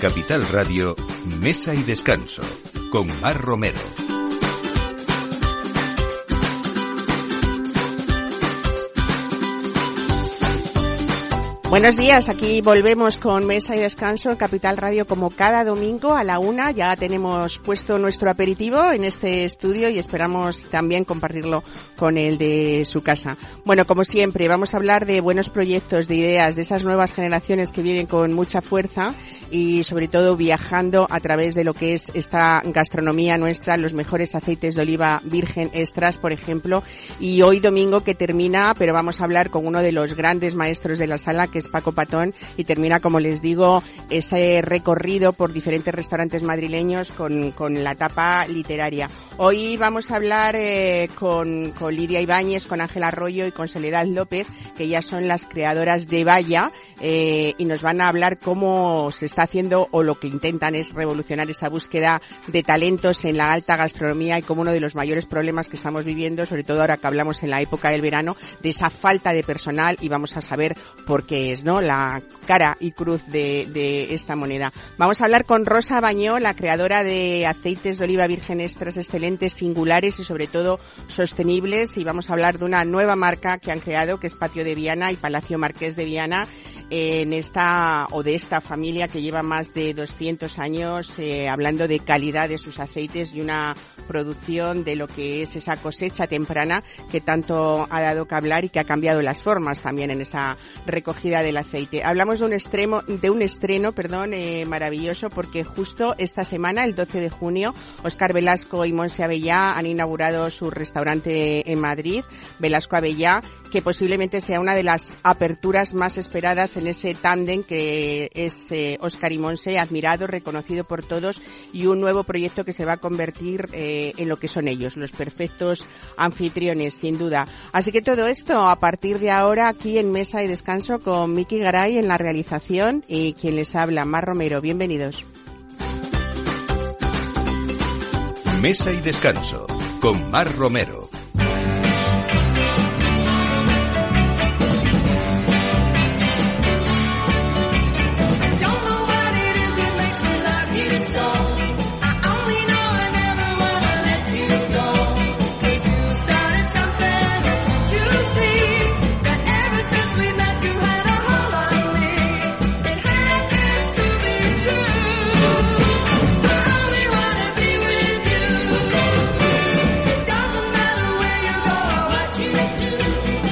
Capital Radio, Mesa y Descanso, con Mar Romero. Buenos días, aquí volvemos con Mesa y Descanso Capital Radio como cada domingo a la una. Ya tenemos puesto nuestro aperitivo en este estudio y esperamos también compartirlo con el de su casa. Bueno, como siempre, vamos a hablar de buenos proyectos, de ideas, de esas nuevas generaciones que vienen con mucha fuerza y sobre todo viajando a través de lo que es esta gastronomía nuestra, los mejores aceites de oliva virgen extras, por ejemplo. Y hoy domingo que termina, pero vamos a hablar con uno de los grandes maestros de la sala, que es Paco Patón, y termina, como les digo, ese recorrido por diferentes restaurantes madrileños con, con la tapa literaria. Hoy vamos a hablar eh, con, con Lidia Ibáñez, con Ángela Arroyo y con Soledad López, que ya son las creadoras de Valla, eh, y nos van a hablar cómo se está haciendo o lo que intentan es revolucionar esa búsqueda de talentos en la alta gastronomía y como uno de los mayores problemas que estamos viviendo, sobre todo ahora que hablamos en la época del verano, de esa falta de personal y vamos a saber por qué es, ¿no? La cara y cruz de, de esta moneda. Vamos a hablar con Rosa Bañó, la creadora de aceites de oliva virgen extras excelentes, singulares y sobre todo sostenibles. Y vamos a hablar de una nueva marca que han creado que es Patio de Viana y Palacio Marqués de Viana en esta o de esta familia que lleva más de 200 años eh, hablando de calidad de sus aceites y una producción de lo que es esa cosecha temprana que tanto ha dado que hablar y que ha cambiado las formas también en esa recogida del aceite. Hablamos de un extremo, de un estreno, perdón, eh, maravilloso porque justo esta semana, el 12 de junio, Oscar Velasco y Monse Avellá han inaugurado su restaurante en Madrid, Velasco Avellá, que posiblemente sea una de las aperturas más esperadas en ese tándem que es eh, Oscar y Monse, admirado, reconocido por todos y un nuevo proyecto que se va a convertir eh, en lo que son ellos, los perfectos anfitriones, sin duda. Así que todo esto a partir de ahora aquí en Mesa y Descanso con Miki Garay en la realización y quien les habla, Mar Romero. Bienvenidos. Mesa y Descanso con Mar Romero.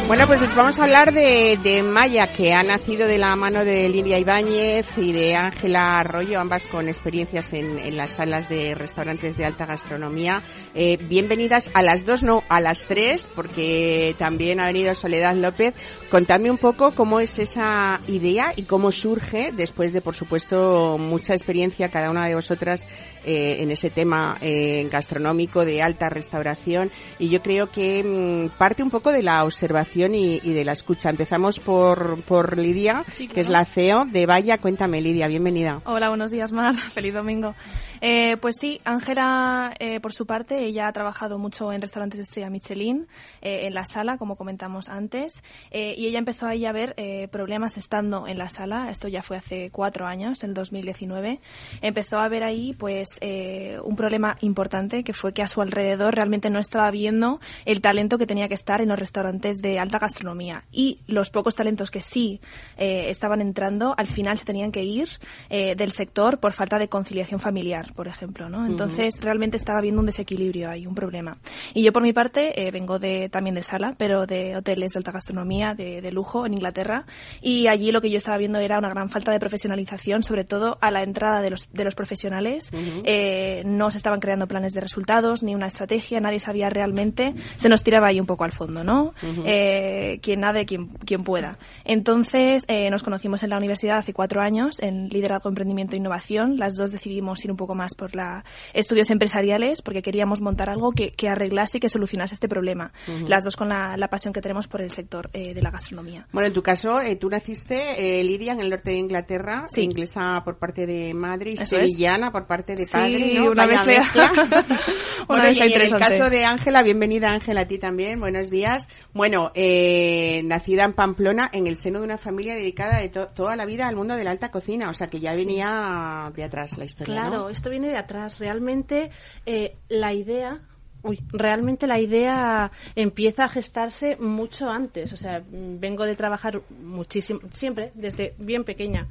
Bueno, pues les vamos a hablar de, de, Maya, que ha nacido de la mano de Lidia Ibáñez y de Ángela Arroyo, ambas con experiencias en, en, las salas de restaurantes de alta gastronomía. Eh, bienvenidas a las dos, no, a las tres, porque también ha venido Soledad López. Contadme un poco cómo es esa idea y cómo surge, después de, por supuesto, mucha experiencia cada una de vosotras eh, en ese tema eh, gastronómico de alta restauración. Y yo creo que mmm, parte un poco de la observación y, y, de la escucha. Empezamos por, por Lidia, sí, claro. que es la CEO de Vaya. Cuéntame, Lidia, bienvenida. Hola, buenos días, Mar. Feliz domingo. Eh, pues sí, Ángela, eh, por su parte, ella ha trabajado mucho en restaurantes de estrella Michelin, eh, en la sala, como comentamos antes, eh, y ella empezó ahí a ver eh, problemas estando en la sala. Esto ya fue hace cuatro años, en 2019. Empezó a ver ahí, pues, eh, un problema importante, que fue que a su alrededor realmente no estaba viendo el talento que tenía que estar en los restaurantes de alta gastronomía. Y los pocos talentos que sí estaban entrando, al final se tenían que ir del sector por falta de conciliación familiar, por ejemplo, ¿no? Entonces, uh -huh. realmente estaba viendo un desequilibrio ahí, un problema. Y yo, por mi parte, eh, vengo de, también de sala, pero de hoteles de alta gastronomía, de, de, lujo, en Inglaterra. Y allí lo que yo estaba viendo era una gran falta de profesionalización, sobre todo a la entrada de los, de los profesionales. Uh -huh. no se estaban creando planes de resultados, ni una estrategia, nadie sabía realmente. Se nos tiraba ahí un poco al fondo, ¿no? Uh -huh. eh, quien nade, quien, quien pueda. Entonces, eh, nos conocimos en la universidad hace cuatro años, en liderazgo, emprendimiento e innovación. Las dos decidimos ir un poco más por la estudios empresariales, porque queríamos montar algo que, que arreglase y que solucionase este problema. Uh -huh. Las dos con la, la, pasión que tenemos por el sector eh, de la gastronomía. Bueno, en tu caso, eh, tú naciste, eh, Lidia, en el norte de Inglaterra, sí. inglesa por parte de madre y Eso sevillana es. por parte de padre, sí, ¿no? una Vaya mezcla. bueno, y en el caso de Ángela, bienvenida Ángela a ti también, buenos días. Bueno, eh, nacida en Pamplona en el seno de una familia dedicada de toda la vida al mundo de la alta cocina, o sea que ya venía de atrás la historia. Claro, esto viene de atrás. Realmente eh, la idea Uy, realmente la idea empieza a gestarse mucho antes. O sea, vengo de trabajar muchísimo, siempre, desde bien pequeña,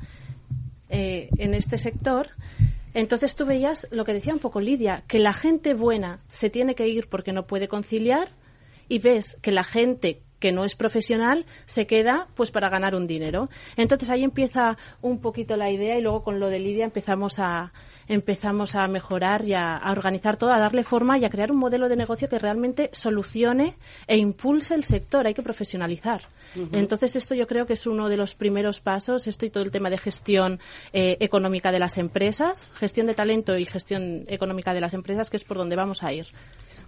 eh, en este sector. Entonces tú veías lo que decía un poco Lidia, que la gente buena se tiene que ir porque no puede conciliar y ves que la gente que no es profesional se queda pues para ganar un dinero. Entonces ahí empieza un poquito la idea y luego con lo de Lidia empezamos a empezamos a mejorar y a, organizar todo, a darle forma y a crear un modelo de negocio que realmente solucione e impulse el sector. Hay que profesionalizar. Entonces esto yo creo que es uno de los primeros pasos. Esto y todo el tema de gestión eh, económica de las empresas, gestión de talento y gestión económica de las empresas, que es por donde vamos a ir.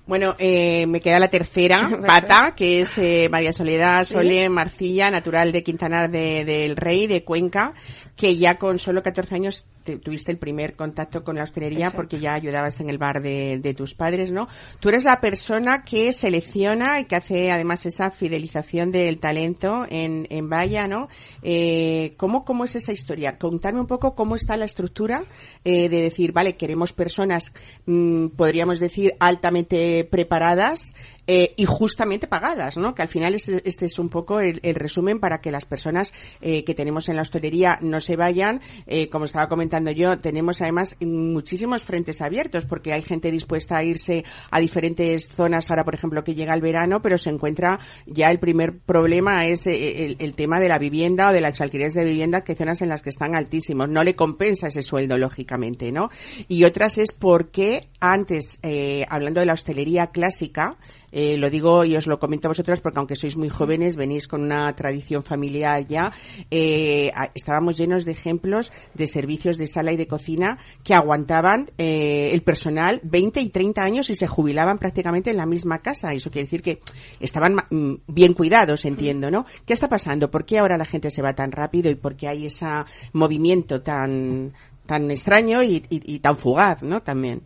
Bueno, eh, me queda la tercera pata, que es eh, María Soledad Sole Marcilla, natural de Quintanar del Rey, de Cuenca, que ya con solo 14 años tuviste el primer contacto con la hostelería porque ya ayudabas en el bar de, tus padres, ¿no? Tú eres la persona que selecciona y que hace además esa fidelización del talento en, en Valla, ¿no? Eh, ¿cómo, ¿Cómo es esa historia? Contarme un poco cómo está la estructura eh, de decir, vale, queremos personas, mm, podríamos decir, altamente preparadas, eh, y justamente pagadas, ¿no? Que al final este, este es un poco el, resumen para que las personas eh, que tenemos en la hostelería no se vayan. Eh, como estaba comentando yo, tenemos además muchísimos frentes abiertos porque hay gente dispuesta a irse a diferentes zonas ahora, por ejemplo, que llega el verano, pero se encuentra ya el primer problema es el, tema de la vivienda o de las alquileres de vivienda, que hay zonas en las que están altísimos. No le compensa ese sueldo, lógicamente, ¿no? Y otras es porque antes, hablando de la hostelería clásica, eh, lo digo y os lo comento a vosotras porque aunque sois muy jóvenes, venís con una tradición familiar ya. Eh, estábamos llenos de ejemplos de servicios de sala y de cocina que aguantaban eh, el personal 20 y 30 años y se jubilaban prácticamente en la misma casa. Eso quiere decir que estaban mm, bien cuidados, entiendo, ¿no? ¿Qué está pasando? ¿Por qué ahora la gente se va tan rápido y por qué hay ese movimiento tan tan extraño y, y tan fugaz, ¿no? También.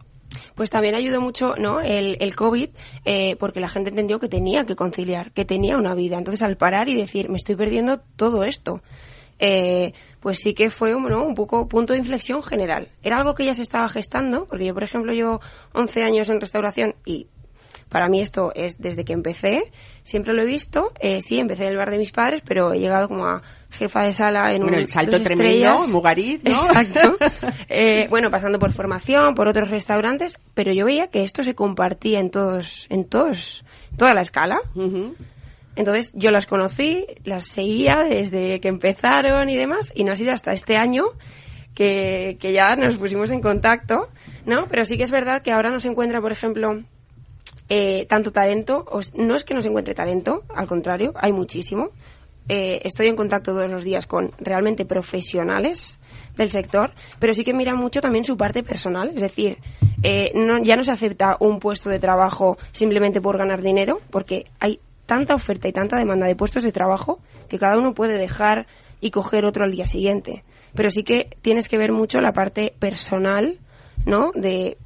Pues también ayudó mucho ¿no? el, el COVID eh, porque la gente entendió que tenía que conciliar, que tenía una vida. Entonces al parar y decir, me estoy perdiendo todo esto, eh, pues sí que fue ¿no? un poco punto de inflexión general. Era algo que ya se estaba gestando, porque yo, por ejemplo, llevo 11 años en restauración y para mí esto es desde que empecé, siempre lo he visto. Eh, sí, empecé en el bar de mis padres, pero he llegado como a jefa de sala en bueno, un, el salto tremendo, Mugarit, ¿no? Exacto. Eh, bueno, pasando por formación, por otros restaurantes, pero yo veía que esto se compartía en todos, en todos, toda la escala. Entonces yo las conocí, las seguía desde que empezaron y demás, y no ha sido hasta este año que, que ya nos pusimos en contacto, ¿no? Pero sí que es verdad que ahora nos encuentra, por ejemplo, eh, tanto talento, no es que no se encuentre talento, al contrario, hay muchísimo. Eh, estoy en contacto todos los días con realmente profesionales del sector, pero sí que mira mucho también su parte personal, es decir, eh, no, ya no se acepta un puesto de trabajo simplemente por ganar dinero, porque hay tanta oferta y tanta demanda de puestos de trabajo que cada uno puede dejar y coger otro al día siguiente. Pero sí que tienes que ver mucho la parte personal, ¿no? De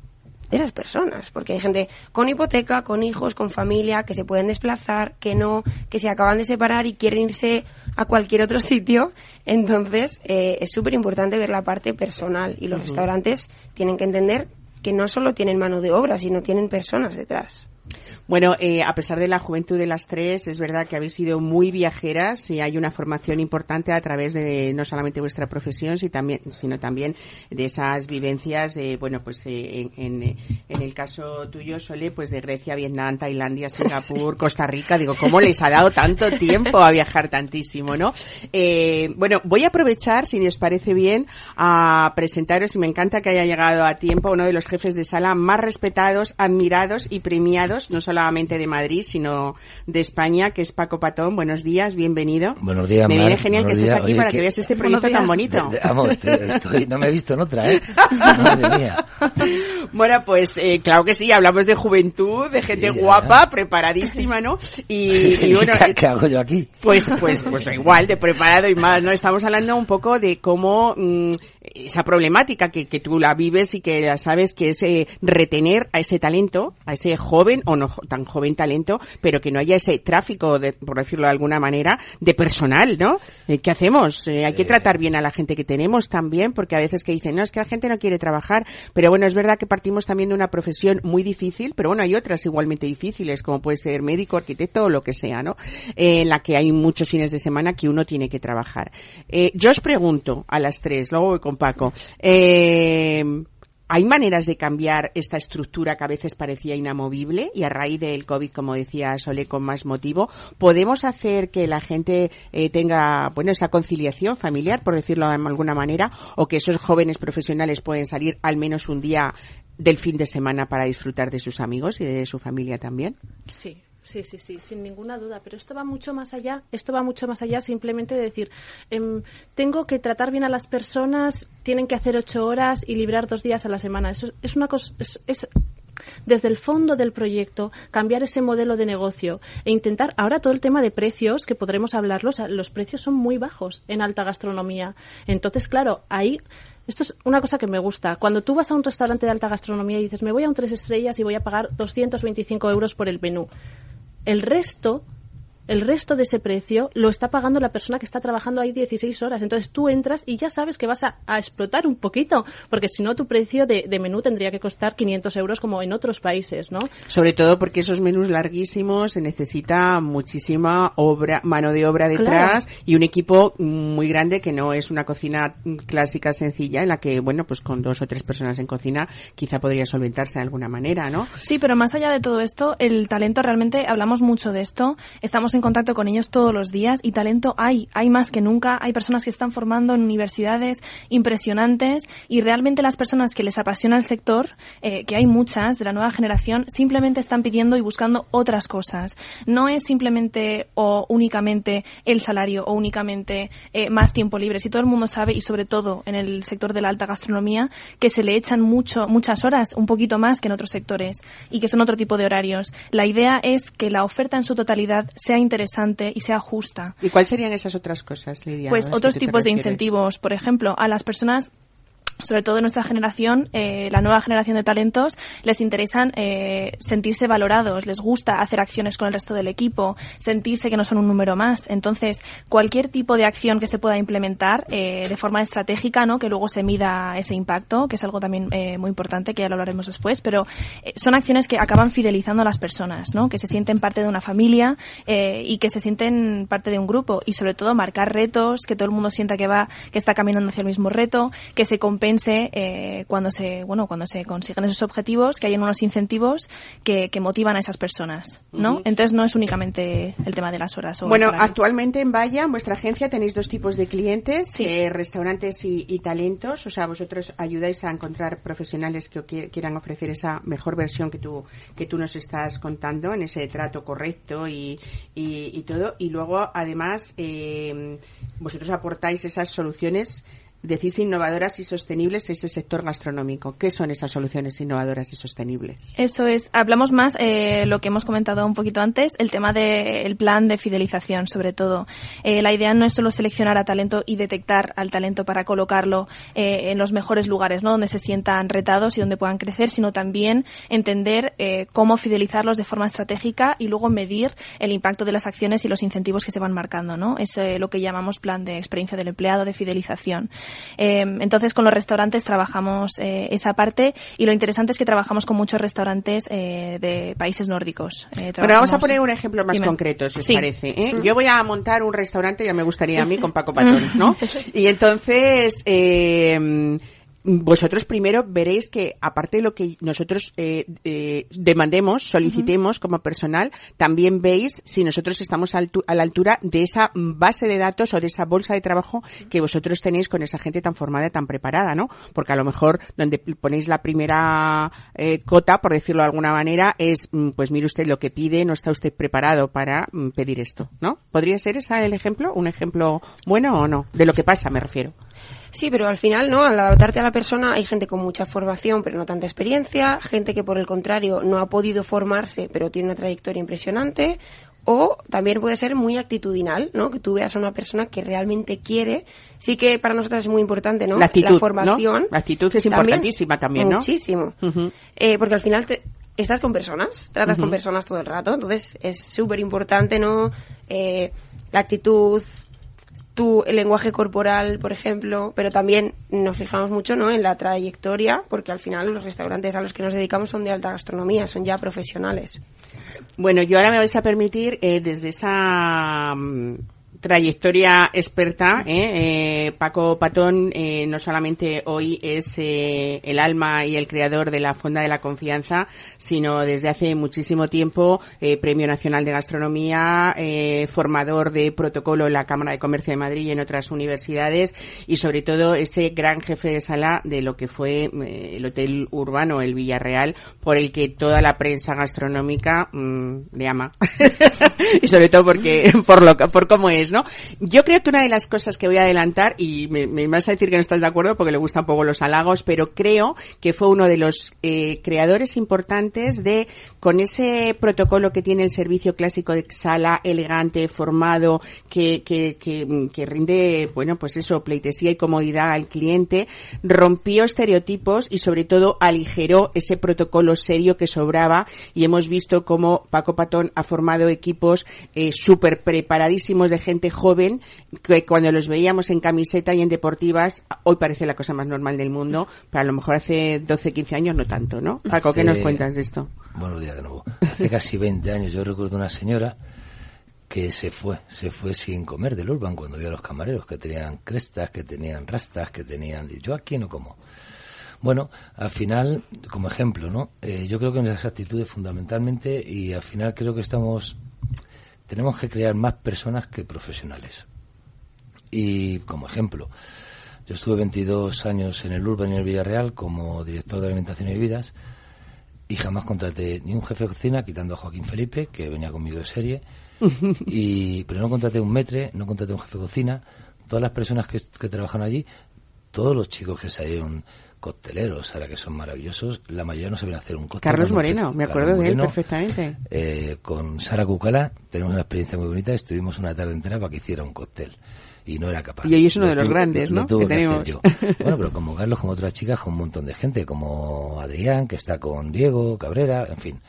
de esas personas, porque hay gente con hipoteca, con hijos, con familia, que se pueden desplazar, que no, que se acaban de separar y quieren irse a cualquier otro sitio. Entonces, eh, es súper importante ver la parte personal y los restaurantes tienen que entender que no solo tienen mano de obra, sino tienen personas detrás. Bueno, eh, a pesar de la juventud de las tres, es verdad que habéis sido muy viajeras y hay una formación importante a través de no solamente vuestra profesión, sino también, sino también de esas vivencias de, bueno, pues eh, en, el caso tuyo, Sole, pues de Grecia, Vietnam, Tailandia, Singapur, Costa Rica. Digo, ¿cómo les ha dado tanto tiempo a viajar tantísimo, no? Eh, bueno, voy a aprovechar, si os parece bien, a presentaros, y me encanta que haya llegado a tiempo, uno de los jefes de sala más respetados, admirados y premiados, no solamente de Madrid, sino de España, que es Paco Patón. Buenos días, bienvenido. Buenos días, Me viene genial que estés aquí para que, veas este proyecto tan bonito. vamos, estoy, no me he visto en otra, ¿eh? Madre mía. Bueno, pues eh, claro que sí, hablamos de juventud, de gente guapa, preparadísima, ¿no? Y, bueno, ¿Qué, hago yo aquí? Pues, pues, pues igual, de preparado y más, ¿no? Estamos hablando un poco de cómo mm, esa problemática que, que tú la vives y que la sabes que es eh, retener a ese talento, a ese joven o no tan joven talento, pero que no haya ese tráfico, de, por decirlo de alguna manera, de personal, ¿no? Eh, ¿Qué hacemos? Eh, hay que tratar bien a la gente que tenemos también, porque a veces que dicen, no, es que la gente no quiere trabajar, pero bueno, es verdad que partimos también de una profesión muy difícil, pero bueno, hay otras igualmente difíciles, como puede ser médico, arquitecto o lo que sea, ¿no? en la que hay muchos fines de semana que uno tiene que trabajar. yo os pregunto a las tres, luego voy con Paco, eh, ¿Hay maneras de cambiar esta estructura que a veces parecía inamovible y a raíz del COVID, como decía Sole, con más motivo, podemos hacer que la gente eh, tenga, bueno, esa conciliación familiar, por decirlo de alguna manera, o que esos jóvenes profesionales pueden salir al menos un día del fin de semana para disfrutar de sus amigos y de su familia también? Sí, Sí, sí, sí, sin ninguna duda. Pero esto va mucho más allá. Esto va mucho más allá simplemente de decir, em, tengo que tratar bien a las personas, tienen que hacer ocho horas y librar dos días a la semana. Eso es una cosa. Es, desde el fondo del proyecto, cambiar ese modelo de negocio e intentar ahora todo el tema de precios, que podremos hablarlos, los precios son muy bajos en alta gastronomía. Entonces, claro, ahí esto es una cosa que me gusta. Cuando tú vas a un restaurante de alta gastronomía y dices, me voy a un tres estrellas y voy a pagar 225 euros por el menú. El resto el resto de ese precio lo está pagando la persona que está trabajando ahí 16 horas. Entonces tú entras y ya sabes que vas a, explotar un poquito, porque si no tu precio de, menú tendría que costar 500 euros como en otros países, ¿no? Sobre todo porque esos menús larguísimos se necesita muchísima obra, mano de obra detrás y un equipo muy grande que no es una cocina clásica sencilla en la que, bueno, pues con dos o tres personas en cocina quizá podría solventarse de alguna manera, ¿no? Sí, pero más allá de todo esto, el talento realmente, hablamos mucho de esto, estamos en contacto con ellos todos los días y talento hay, hay más que nunca, hay personas que están formando en universidades impresionantes y realmente las personas que les apasiona el sector, eh, que hay muchas de la nueva generación, simplemente están pidiendo y buscando otras cosas. No es simplemente o únicamente el salario o únicamente eh, más tiempo libre. Si todo el mundo sabe y sobre todo en el sector de la alta gastronomía que se le echan mucho, muchas horas, un poquito más que en otros sectores y que son otro tipo de horarios. La idea es que la oferta en su totalidad sea interesante y sea justa. ¿Y cuáles serían esas otras cosas, Lidia? Pues otros tipos de incentivos. Por ejemplo, a las personas sobre todo nuestra generación, eh, la nueva generación de talentos, les interesan eh, sentirse valorados, les gusta hacer acciones con el resto del equipo, sentirse que no son un número más. Entonces, cualquier tipo de acción que se pueda implementar eh, de forma estratégica, ¿no? que luego se mida ese impacto, que es algo también eh, muy importante, que ya lo hablaremos después, pero eh, son acciones que acaban fidelizando a las personas, ¿no? que se sienten parte de una familia eh, y que se sienten parte de un grupo y sobre todo marcar retos, que todo el mundo sienta que va, que está caminando hacia el mismo reto, que se compensa pense eh, cuando se bueno cuando se consiguen esos objetivos que hay unos incentivos que, que motivan a esas personas no entonces no es únicamente el tema de las horas bueno actualmente en Vaya en vuestra agencia tenéis dos tipos de clientes eh, restaurantes y, y, talentos. O sea vosotros ayudáis a encontrar profesionales que quieran ofrecer esa mejor versión que tú que tú nos estás contando en ese trato correcto y, y, y todo. Y luego además eh, vosotros aportáis esas soluciones decís innovadoras y sostenibles ese sector gastronómico. ¿Qué son esas soluciones innovadoras y sostenibles? Eso es. Hablamos más, eh, lo que hemos comentado un poquito antes, el tema del plan de fidelización, sobre todo. Eh, la idea no es solo seleccionar a talento y detectar al talento para colocarlo eh, en los mejores lugares, ¿no? Donde se sientan retados y donde puedan crecer, sino también entender eh, cómo fidelizarlos de forma estratégica y luego medir el impacto de las acciones y los incentivos que se van marcando, ¿no? Es eh, lo que llamamos plan de experiencia del empleado, de fidelización. Eh, entonces, con los restaurantes trabajamos eh, esa parte y lo interesante es que trabajamos con muchos restaurantes eh, de países nórdicos. bueno, vamos a poner un ejemplo más concreto, si os parece. Mm. Yo voy a montar un restaurante, ya me gustaría a mí, con Paco Patrón, ¿no? y entonces... Eh, vosotros primero veréis que aparte de lo que nosotros eh, eh, demandemos, solicitemos como personal, también veis si nosotros estamos a, la altura de esa base de datos o de esa bolsa de trabajo que vosotros tenéis con esa gente tan formada, tan preparada, ¿no? Porque a lo mejor donde ponéis la primera eh, cota, por decirlo de alguna manera, es, mm, pues mire usted lo que pide, no está usted preparado para mm, pedir esto, ¿no? ¿Podría ser ese el ejemplo? ¿Un ejemplo bueno o no? De lo que pasa, me refiero. Sí, pero al final, ¿no? Al adaptarte a la persona hay gente con mucha formación pero no tanta experiencia, gente que por el contrario no ha podido formarse pero tiene una trayectoria impresionante, o también puede ser muy actitudinal, ¿no? Que tú veas a una persona que realmente quiere. Sí que para nosotros es muy importante, ¿no? La actitud, formación. ¿no? La actitud es importantísima también, ¿no? Muchísimo. eh, porque al final te, estás con personas, tratas con personas todo el rato, entonces es súper importante, ¿no? Eh, la actitud, tu el lenguaje corporal, por ejemplo, pero también nos fijamos mucho, ¿no? En la trayectoria, porque al final los restaurantes a los que nos dedicamos son de alta gastronomía, son ya profesionales. Bueno, yo ahora me vais a permitir, eh, desde esa mm, trayectoria experta, ¿eh? Eh, Paco Patón eh, no solamente hoy es eh, el alma y el creador de la Fonda de la Confianza, sino desde hace muchísimo tiempo eh, Premio Nacional de Gastronomía, eh, formador de protocolo en la Cámara de Comercio de Madrid y en otras universidades y sobre todo ese gran jefe de sala de lo que fue el Hotel Urbano, el Villarreal, por el que toda la prensa gastronómica mm, le ama. y sobre todo porque por lo por cómo es, ¿no? Yo creo que una de las cosas que voy a adelantar y me, vas a decir que no estás de acuerdo porque le gustan un poco los halagos, pero creo que fue uno de los eh, creadores importantes de con ese protocolo que tiene el servicio clásico de sala elegante, formado, que, que, que, que rinde, bueno, pues eso, pleitesía y comodidad al cliente, rompió estereotipos y sobre todo aligeró ese protocolo serio que sobraba y hemos visto cómo Paco Patón ha formado equipos eh, súper preparadísimos de gente joven que cuando los veíamos en camiseta y en deportivas, hoy parece la cosa más normal del mundo, pero a lo mejor hace 12, 15 años no tanto, ¿no? Paco, ¿qué nos cuentas de esto? Buenos días de nuevo. Hace casi 20 años yo recuerdo una señora que se fue, se fue sin comer del Urban cuando vio a los camareros que tenían crestas, que tenían rastas, que tenían... Yo aquí no como. Bueno, al final, como ejemplo, ¿no? Eh, yo creo que en las actitudes fundamentalmente y al final creo que estamos... Tenemos que crear más personas que profesionales. Y como ejemplo, yo estuve 22 años en el Urban y en el Villarreal como director de alimentación y bebidas y jamás contraté ni un jefe de cocina, quitando a Joaquín Felipe, que venía conmigo de serie, y pero no contraté un metre, no contraté un jefe de cocina. Todas las personas que, que trabajan allí, todos los chicos que salieron cocteleros, ahora que son maravillosos, la mayoría no saben hacer un cóctel. Carlos Moreno, me acuerdo Carlos de él Moreno, perfectamente. eh, con Sara Cucala tenemos una experiencia muy bonita. Estuvimos una tarde entera para que hiciera un cóctel. Y no era capaz. Y hoy es uno Lo de los grandes, ¿no? que tenemos. yo. Bueno, pero como Carlos, como otras chicas, con un montón de gente, como Adrián, que está con Diego, Cabrera, en fin.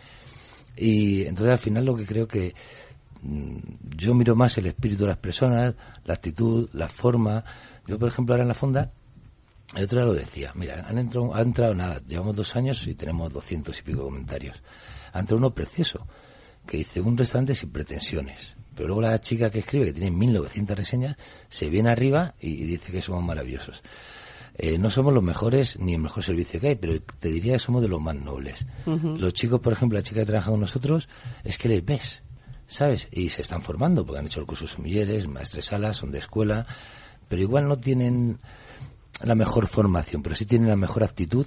Y entonces al final lo que creo que mm, yo miro más el espíritu de las personas, la actitud, la forma. Yo, por ejemplo, ahora en la fonda, el otro día lo decía, mira, han entrado, ha entrado nada, llevamos dos años y tenemos doscientos y pico comentarios. Ha entrado uno precioso, que dice un restaurante sin pretensiones. Pero luego la chica que escribe, que tiene 1900 reseñas, se viene arriba y dice que somos maravillosos. Eh, no somos los mejores ni el mejor servicio que hay, pero te diría que somos de los más nobles. Los chicos, por ejemplo, la chica que trabaja con nosotros, es que les ves, ¿sabes? Y se están formando, porque han hecho el curso de sumilleres, maestres salas, son de escuela, pero igual no tienen la mejor formación, pero sí tienen la mejor actitud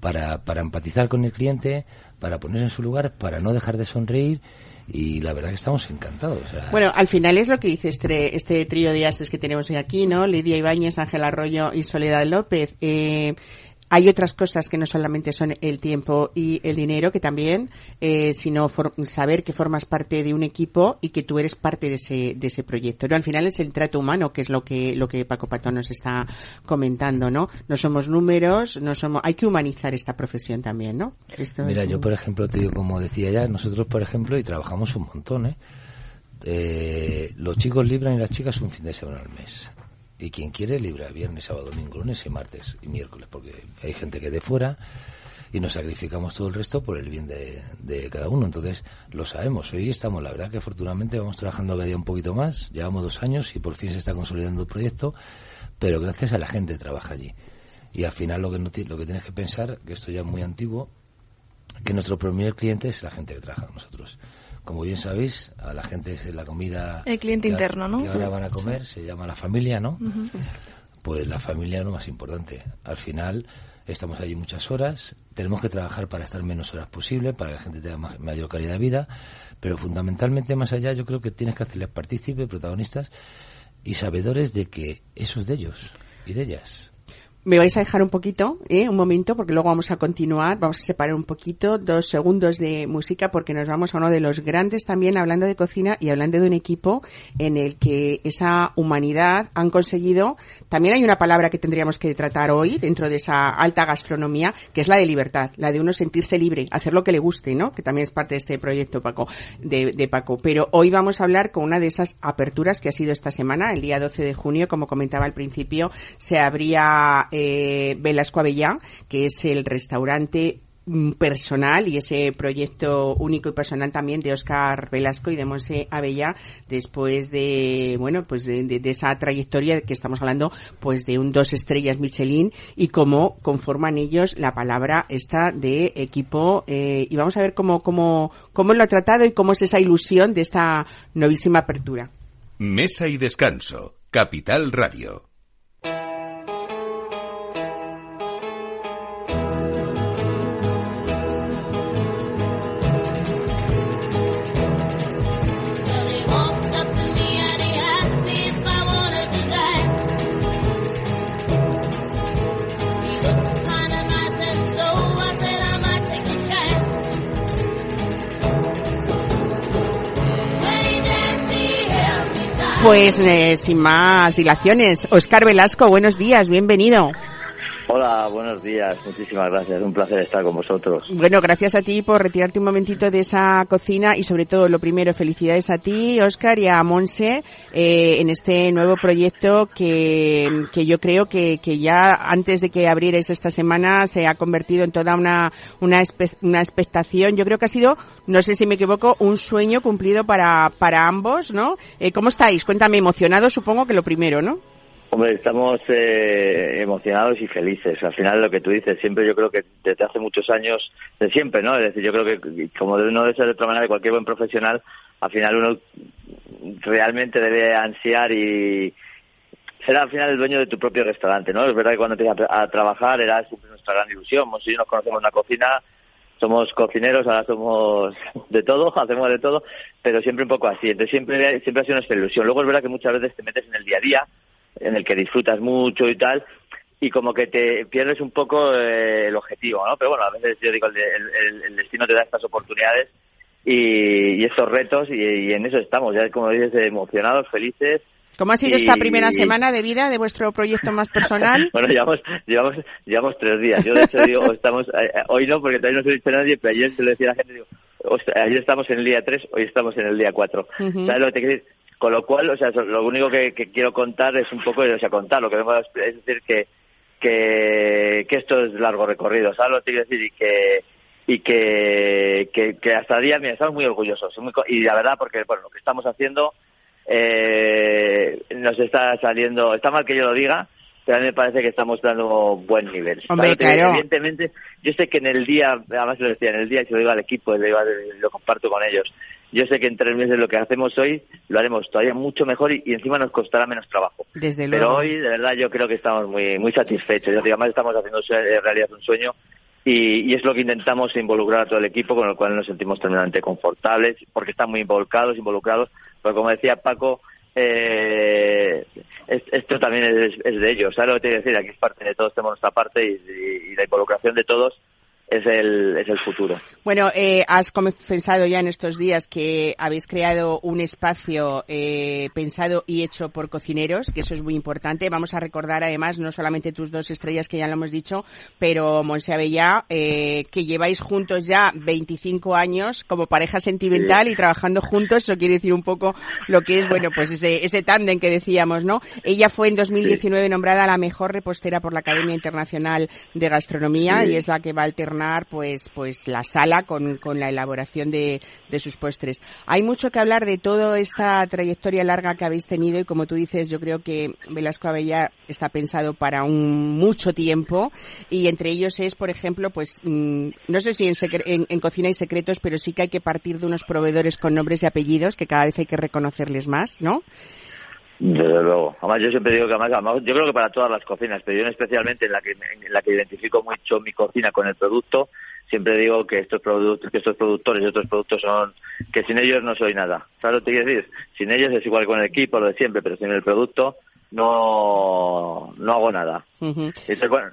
para, para empatizar con el cliente, para ponerse en su lugar, para no dejar de sonreír y la verdad que estamos encantados. o sea, Bueno, al final es lo que dice este, este trío de ases que tenemos hoy aquí, ¿no? Lidia Ibáñez, Ángel Arroyo y Soledad López. Eh, hay otras cosas que no solamente son el tiempo y el dinero, que también, eh, sino for- saber que formas parte de un equipo y que tú eres parte de ese, de ese proyecto. ¿no? Al final es el trato humano, que es lo que, lo que Paco Patón nos está comentando, ¿no? No somos números, no somos, hay que humanizar esta profesión también, ¿no? Esto Mira, es yo por ejemplo te digo, como decía ya, nosotros por ejemplo, y trabajamos un montón, ¿eh? Eh, los chicos libran y las chicas un fin de semana al mes. Y quien quiere libra viernes, sábado, domingo, lunes y martes y miércoles, porque hay gente que de fuera y nos sacrificamos todo el resto por el bien de, cada uno. Entonces, lo sabemos. Hoy estamos, la verdad que afortunadamente vamos trabajando cada día un poquito más. Llevamos dos años y por fin se está consolidando el proyecto, pero gracias a la gente que trabaja allí. Y al final lo que, no, lo que tienes que pensar, que esto ya es muy antiguo, que nuestro primer cliente es la gente que trabaja con nosotros. Como bien sabéis, a la gente es la comida... El cliente que- interno, ¿no? Que ahora van a comer, se llama la familia, ¿no? Pues la familia es lo más importante. Al final estamos allí muchas horas, tenemos que trabajar para estar menos horas posible, para que la gente tenga ma- mayor calidad de vida, pero fundamentalmente más allá yo creo que tienes que hacerles partícipes, protagonistas y sabedores de que eso es de ellos y de ellas. Me vais a dejar un poquito, ¿eh? un momento, porque luego vamos a continuar, vamos a separar un poquito, dos segundos de música, porque nos vamos a uno de los grandes también hablando de cocina y hablando de un equipo en el que esa humanidad han conseguido, también hay una palabra que tendríamos que tratar hoy dentro de esa alta gastronomía, que es la de libertad, la de uno sentirse libre, hacer lo que le guste, ¿no? Que también es parte de este proyecto, Paco, de, de Paco. Pero hoy vamos a hablar con una de esas aperturas que ha sido esta semana, el día 12 de junio, como comentaba al principio, se abría eh, Velasco Avellá, que es el restaurante mm, personal y ese proyecto único y personal también de Oscar Velasco y de Monse Avellá después de bueno pues de, esa trayectoria que estamos hablando pues de un dos estrellas Michelin y cómo conforman ellos la palabra esta de equipo eh, y vamos a ver cómo cómo cómo lo ha tratado y cómo es esa ilusión de esta novísima apertura. Mesa y descanso Capital Radio Pues eh, sin más dilaciones, Oscar Velasco, buenos días, bienvenido. Hola, buenos días. Muchísimas gracias. Un placer estar con vosotros. Bueno, gracias a ti por retirarte un momentito de esa cocina y sobre todo, lo primero, felicidades a ti, Oscar, y a Monse eh, en este nuevo proyecto que, que yo creo que, que ya antes de que abrierais esta semana se ha convertido en toda una, una, una expectación. Yo creo que ha sido, no sé si me equivoco, un sueño cumplido para, para ambos, ¿no? Eh, ¿Cómo estáis? Cuéntame, emocionados supongo que lo primero, ¿no? Hombre, estamos eh, emocionados y felices. Al final, lo que tú dices, siempre yo creo que desde hace muchos años, de siempre, ¿no? Es decir, yo creo que como no debe ser de otra manera de cualquier buen profesional, al final uno realmente debe ansiar y ser al final el dueño de tu propio restaurante, ¿no? Es verdad que cuando empiezas a, trabajar era siempre nuestra gran ilusión. Si nos conocemos en la cocina, somos cocineros, ahora somos de todo, hacemos de todo, pero siempre un poco así. Entonces siempre, siempre ha sido nuestra ilusión. Luego es verdad que muchas veces te metes en el día a día en el que disfrutas mucho y tal, y como que te pierdes un poco eh, el objetivo, ¿no? Pero bueno, a veces yo digo, el, el, destino te da estas oportunidades y, estos retos y, en eso estamos, ya como dices, emocionados, felices. ¿Cómo ha sido esta primera semana de vida de vuestro proyecto más personal? bueno, llevamos, llevamos, llevamos tres días. Yo de hecho digo, estamos, eh, eh, hoy no, porque todavía no se lo dicho a nadie, pero ayer se lo decía a la gente, digo, ayer estamos en el día tres, hoy estamos en el día cuatro. ¿Sabes lo que te quiero decir? Con lo cual, o sea, lo único que, quiero contar es un poco, o sea, contar lo que vengo es decir que, que, esto es largo recorrido, ¿sabes lo que quiero decir? Y que, y que, que, hasta el día, mira, estamos muy orgullosos. y la verdad, porque, bueno, lo que estamos haciendo eh, nos está saliendo, está mal que yo lo diga, pero a mí me parece que estamos dando buen nivel. Hombre, claro. Evidentemente, yo sé que en el día, además lo decía, en el día, y se lo digo al equipo, lo, lo comparto con ellos, yo sé que en tres meses lo que hacemos hoy lo haremos todavía mucho mejor y, encima nos costará menos trabajo. Desde Pero hoy, de verdad, yo creo que estamos muy muy satisfechos. Además, estamos haciendo realidad un sueño y, es lo que intentamos involucrar a todo el equipo, con el cual nos sentimos tremendamente confortables, porque están muy involucrados, involucrados. Pero como decía Paco, eh, esto también es, de ellos. ¿Sabes lo que te decir? Aquí es parte de todos, tenemos nuestra parte y la involucración de todos es el, es el futuro. Bueno, eh, has confesado ya en estos días que habéis creado un espacio eh, pensado y hecho por cocineros, que eso es muy importante. Vamos a recordar además no solamente tus dos estrellas que ya lo hemos dicho, pero Monse Abellá, eh, que lleváis juntos ya 25 años como pareja sentimental y trabajando juntos. Eso quiere decir un poco lo que es, bueno, pues ese, ese tándem que decíamos, ¿no? Ella fue en 2019 nombrada la mejor repostera por la Academia Internacional de Gastronomía y es la que va a alternar pues pues la sala con, con la elaboración de, de, sus postres. Hay mucho que hablar de toda esta trayectoria larga que habéis tenido y como tú dices, yo creo que Velasco Abella está pensado para un mucho tiempo y entre ellos es, por ejemplo, pues mm, no sé si en, en, cocina hay secretos, pero sí que hay que partir de unos proveedores con nombres y apellidos que cada vez hay que reconocerles más, ¿no? Desde luego. Además, yo siempre digo que además, yo creo que para todas las cocinas, pero yo especialmente en la que en la que identifico mucho mi cocina con el producto, siempre digo que estos productos, que estos productores y otros productos son que sin ellos no soy nada. ¿Sabes lo que quiero decir? Sin ellos es igual con el equipo, lo de siempre, pero sin el producto no, no hago nada. Entonces, bueno,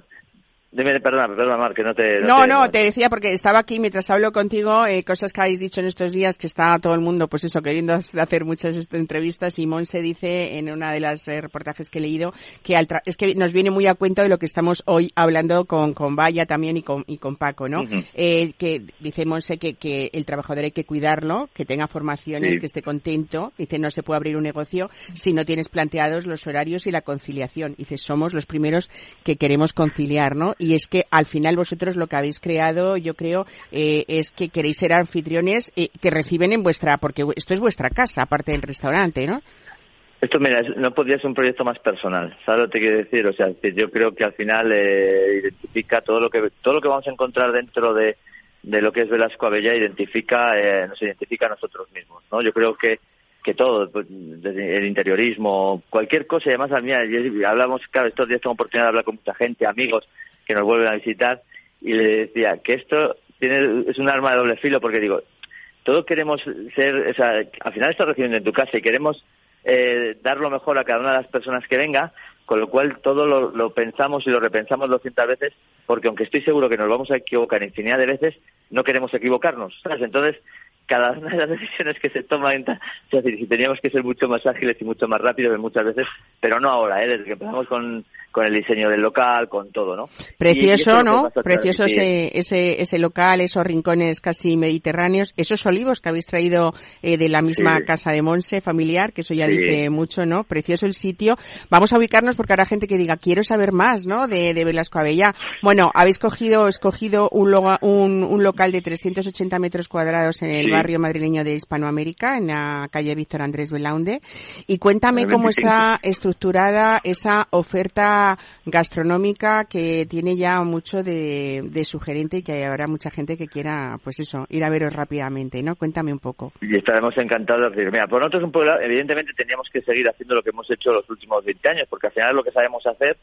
Dime, perdona, perdona, Mar, que no te... No, no, te, decía porque estaba aquí mientras hablo contigo, eh, cosas que habéis dicho en estos días que está todo el mundo, pues eso, queriendo hacer muchas entrevistas y Monse dice en una de las eh, reportajes que he leído que es que nos viene muy a cuenta de lo que estamos hoy hablando con, con Vaya también y con, y con Paco, ¿no? eh, que dice Monse que, que el trabajador hay que cuidarlo, que tenga formaciones, que esté contento, dice no se puede abrir un negocio si no tienes planteados los horarios y la conciliación. Dice somos los primeros que queremos conciliar, ¿no? Y es que al final vosotros lo que habéis creado, yo creo, eh, es que queréis ser anfitriones eh, que reciben en vuestra, porque esto es vuestra casa, aparte del restaurante, ¿no? Esto, mira, no podría ser un proyecto más personal, ¿sabes lo que te quiero decir? O sea, yo creo que al final eh, identifica todo lo que todo lo que vamos a encontrar dentro de, de lo que es Velasco Abella, identifica, nos identifica a nosotros mismos, ¿no? Yo creo que que todo, pues, el interiorismo, cualquier cosa, y además, mí hablamos, claro, estos días tengo oportunidad de hablar con mucha gente, amigos, que nos vuelven a visitar y le decía que esto tiene, es un arma de doble filo porque digo, todos queremos ser, o sea, al final estás recibiendo en tu casa y queremos eh, dar lo mejor a cada una de las personas que venga, con lo cual todo lo, lo pensamos y lo repensamos 200 veces, porque aunque estoy seguro que nos vamos a equivocar infinidad de veces, no queremos equivocarnos, ¿sabes? Entonces, cada una de las decisiones que se toman, es decir, si teníamos que ser mucho más ágiles y mucho más rápidos muchas veces, pero no ahora, ¿eh? desde que empezamos con, con el diseño del local, con todo, ¿no? Precioso, ¿no? Precioso ese, ese, ese local, esos rincones casi mediterráneos, esos olivos que habéis traído eh, de la misma casa de Monse familiar, que eso ya dice mucho, ¿no? Precioso el sitio. Vamos a ubicarnos porque habrá gente que diga, quiero saber más, ¿no? De, de Velasco Abella. Bueno, habéis cogido, escogido un, un, un local de 380 metros cuadrados en el barrio madrileño de Hispanoamérica, en la calle Víctor Andrés Belaunde. Y cuéntame cómo está estructurada esa oferta gastronómica que tiene ya mucho de, sugerente y que habrá mucha gente que quiera, pues eso, ir a veros rápidamente, ¿no? Cuéntame un poco. Y estaremos encantados de decir, mira, por nosotros un pueblo, evidentemente teníamos que seguir haciendo lo que hemos hecho los últimos 20 años, porque al final es lo que sabemos hacer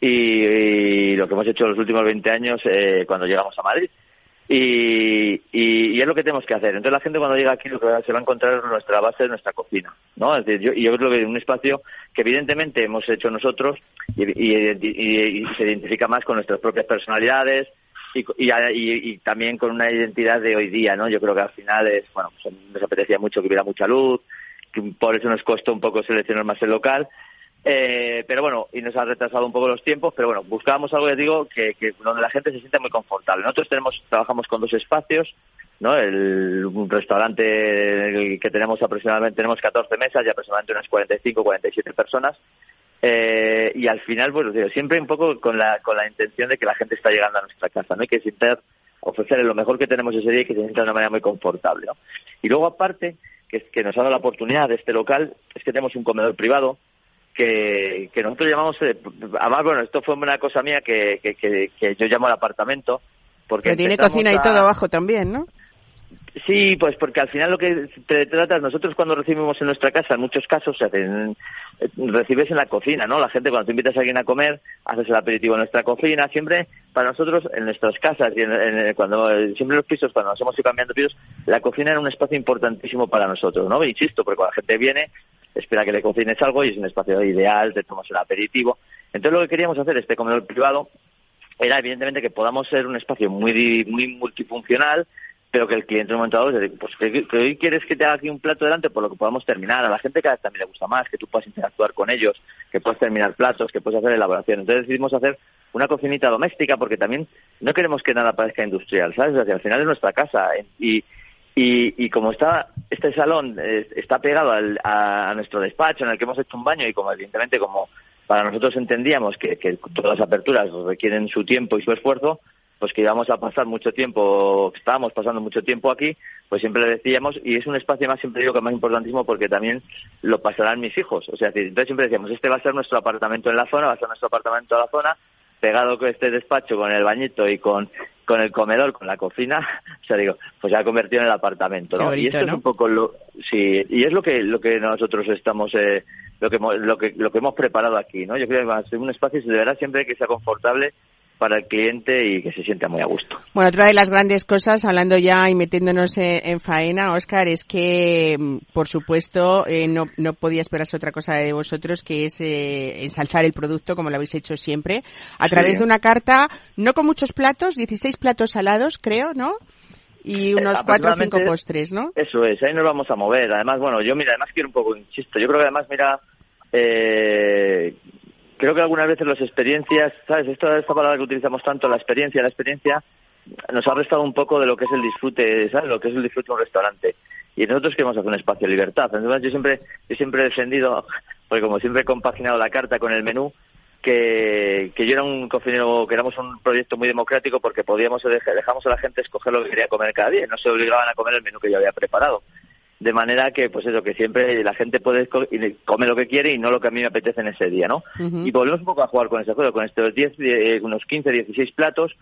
y, lo que hemos hecho los últimos 20 años eh, cuando llegamos a Madrid. Y, y, es lo que tenemos que hacer. Entonces la gente cuando llega aquí lo que se va a encontrar es nuestra base de nuestra cocina, ¿no? Es yo, yo creo que es un espacio que evidentemente hemos hecho nosotros y, y, se identifica más con nuestras propias personalidades y, también con una identidad de hoy día, ¿no? Yo creo que al final es, bueno, pues nos apetecía mucho que hubiera mucha luz, que por eso nos costó un poco seleccionar más el local eh, pero bueno, y nos ha retrasado un poco los tiempos, pero bueno, buscábamos algo, ya digo, que, que donde la gente se siente muy confortable. Nosotros tenemos, trabajamos con dos espacios, ¿no? El, un restaurante que tenemos aproximadamente, tenemos 14 mesas y aproximadamente unas 45, 47 personas. Eh, y al final, pues siempre un poco con la, con la intención de que la gente está llegando a nuestra casa, ¿no? Hay que siempre ofrecer lo mejor que tenemos ese día y que se sienta de una manera muy confortable, ¿no? Y luego aparte, que, que nos ha dado la oportunidad de este local, es que tenemos un comedor privado, que, que nosotros llamamos, eh, además, bueno, esto fue una cosa mía que, que, que, yo llamo al apartamento. Porque tiene cocina y todo abajo también, ¿no? Sí, pues porque al final lo que te tratas, nosotros cuando recibimos en nuestra casa, en muchos casos, eh, recibes en la cocina, ¿no? La gente cuando te invitas a alguien a comer, haces el aperitivo en nuestra cocina, siempre para nosotros en nuestras casas y en, cuando siempre en los pisos, cuando nos hemos ido cambiando pisos, la cocina era un espacio importantísimo para nosotros, ¿no? Insisto, porque cuando la gente viene, espera que le cocines algo y es un espacio ideal, te tomas el aperitivo. Entonces lo que queríamos hacer este comedor privado era evidentemente que podamos ser un espacio muy muy multifuncional, pero que el cliente en un momento dado pues que, hoy quieres que te haga aquí un plato delante por lo que podamos terminar. A la gente cada vez también le gusta más, que tú puedas interactuar con ellos, que puedas terminar platos, que puedas hacer elaboración. Entonces decidimos hacer una cocinita doméstica porque también no queremos que nada parezca industrial, ¿sabes? O al final es nuestra casa y, y, y como está este salón eh, está pegado al, a, nuestro despacho en el que hemos hecho un baño y como evidentemente como para nosotros entendíamos que, todas las aperturas requieren su tiempo y su esfuerzo, pues que íbamos a pasar mucho tiempo, estábamos pasando mucho tiempo aquí, pues siempre le decíamos, y es un espacio más, siempre digo que más importantísimo porque también lo pasarán mis hijos. O sea, entonces siempre decíamos, este va a ser nuestro apartamento en la zona, va a ser nuestro apartamento en la zona, pegado con este despacho, con el bañito y con, con el comedor, con la cocina, o sea, digo, pues se ha convertido en el apartamento, ¿no? y eso es un poco lo, sí, y es lo que, lo que nosotros estamos, eh, lo que, lo que, lo que hemos preparado aquí, ¿no? Yo creo que va a ser un espacio, se deberá siempre que sea confortable para el cliente y que se sienta muy a gusto. Bueno, otra de las grandes cosas, hablando ya y metiéndonos en, faena, Oscar, es que, mm, por supuesto, eh, no, no podía esperarse otra cosa de vosotros que es eh, ensalzar el producto, como lo habéis hecho siempre, a través de una carta, no con muchos platos, 16 platos salados, creo, ¿no? y unos cuatro o cinco postres, ¿no? Eso es, ahí nos vamos a mover. Además, bueno, yo mira, además quiero un poco, insisto, yo creo que además, mira, eh, creo que algunas veces las experiencias, ¿sabes? Esta, esta palabra que utilizamos tanto, la experiencia, la experiencia, nos ha restado un poco de lo que es el disfrute, ¿sabes? Lo que es el disfrute de un restaurante. Y nosotros queremos hacer un espacio de libertad. Entonces, yo siempre, yo siempre he defendido, porque como siempre he compaginado la carta con el menú, que, que yo era un cocinero, que éramos un proyecto muy democrático porque podíamos dejamos a la gente escoger lo que quería comer cada día, no se obligaban a comer el menú que yo había preparado. De manera que, pues eso, que siempre la gente puede comer lo que quiere y no lo que a mí me apetece en ese día, ¿no? Y volvemos un poco a jugar con ese juego, con estos 10, eh, unos 15, 16 platos,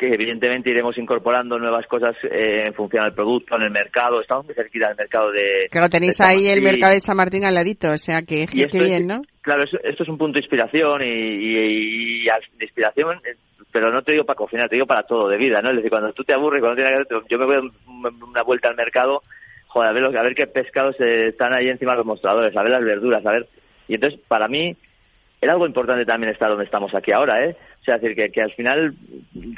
que evidentemente iremos incorporando nuevas cosas eh, en función del producto, en el mercado. Estamos muy cerquita del mercado de... Claro, tenéis ahí el mercado de San Martín al ladito, o sea que, qué bien, ¿no? Claro, esto, es un punto de inspiración y, de inspiración, eh, pero no te digo para cocinar, te digo para todo, de vida, ¿no? Es decir, cuando tú te aburres, cuando tienes que yo me voy una vuelta al mercado, joder, a ver, a ver qué pescados están ahí encima de los mostradores, a ver las verduras, a ver... Y entonces, para mí, era algo importante también estar donde estamos aquí ahora, ¿eh? O sea, decir, que, que al final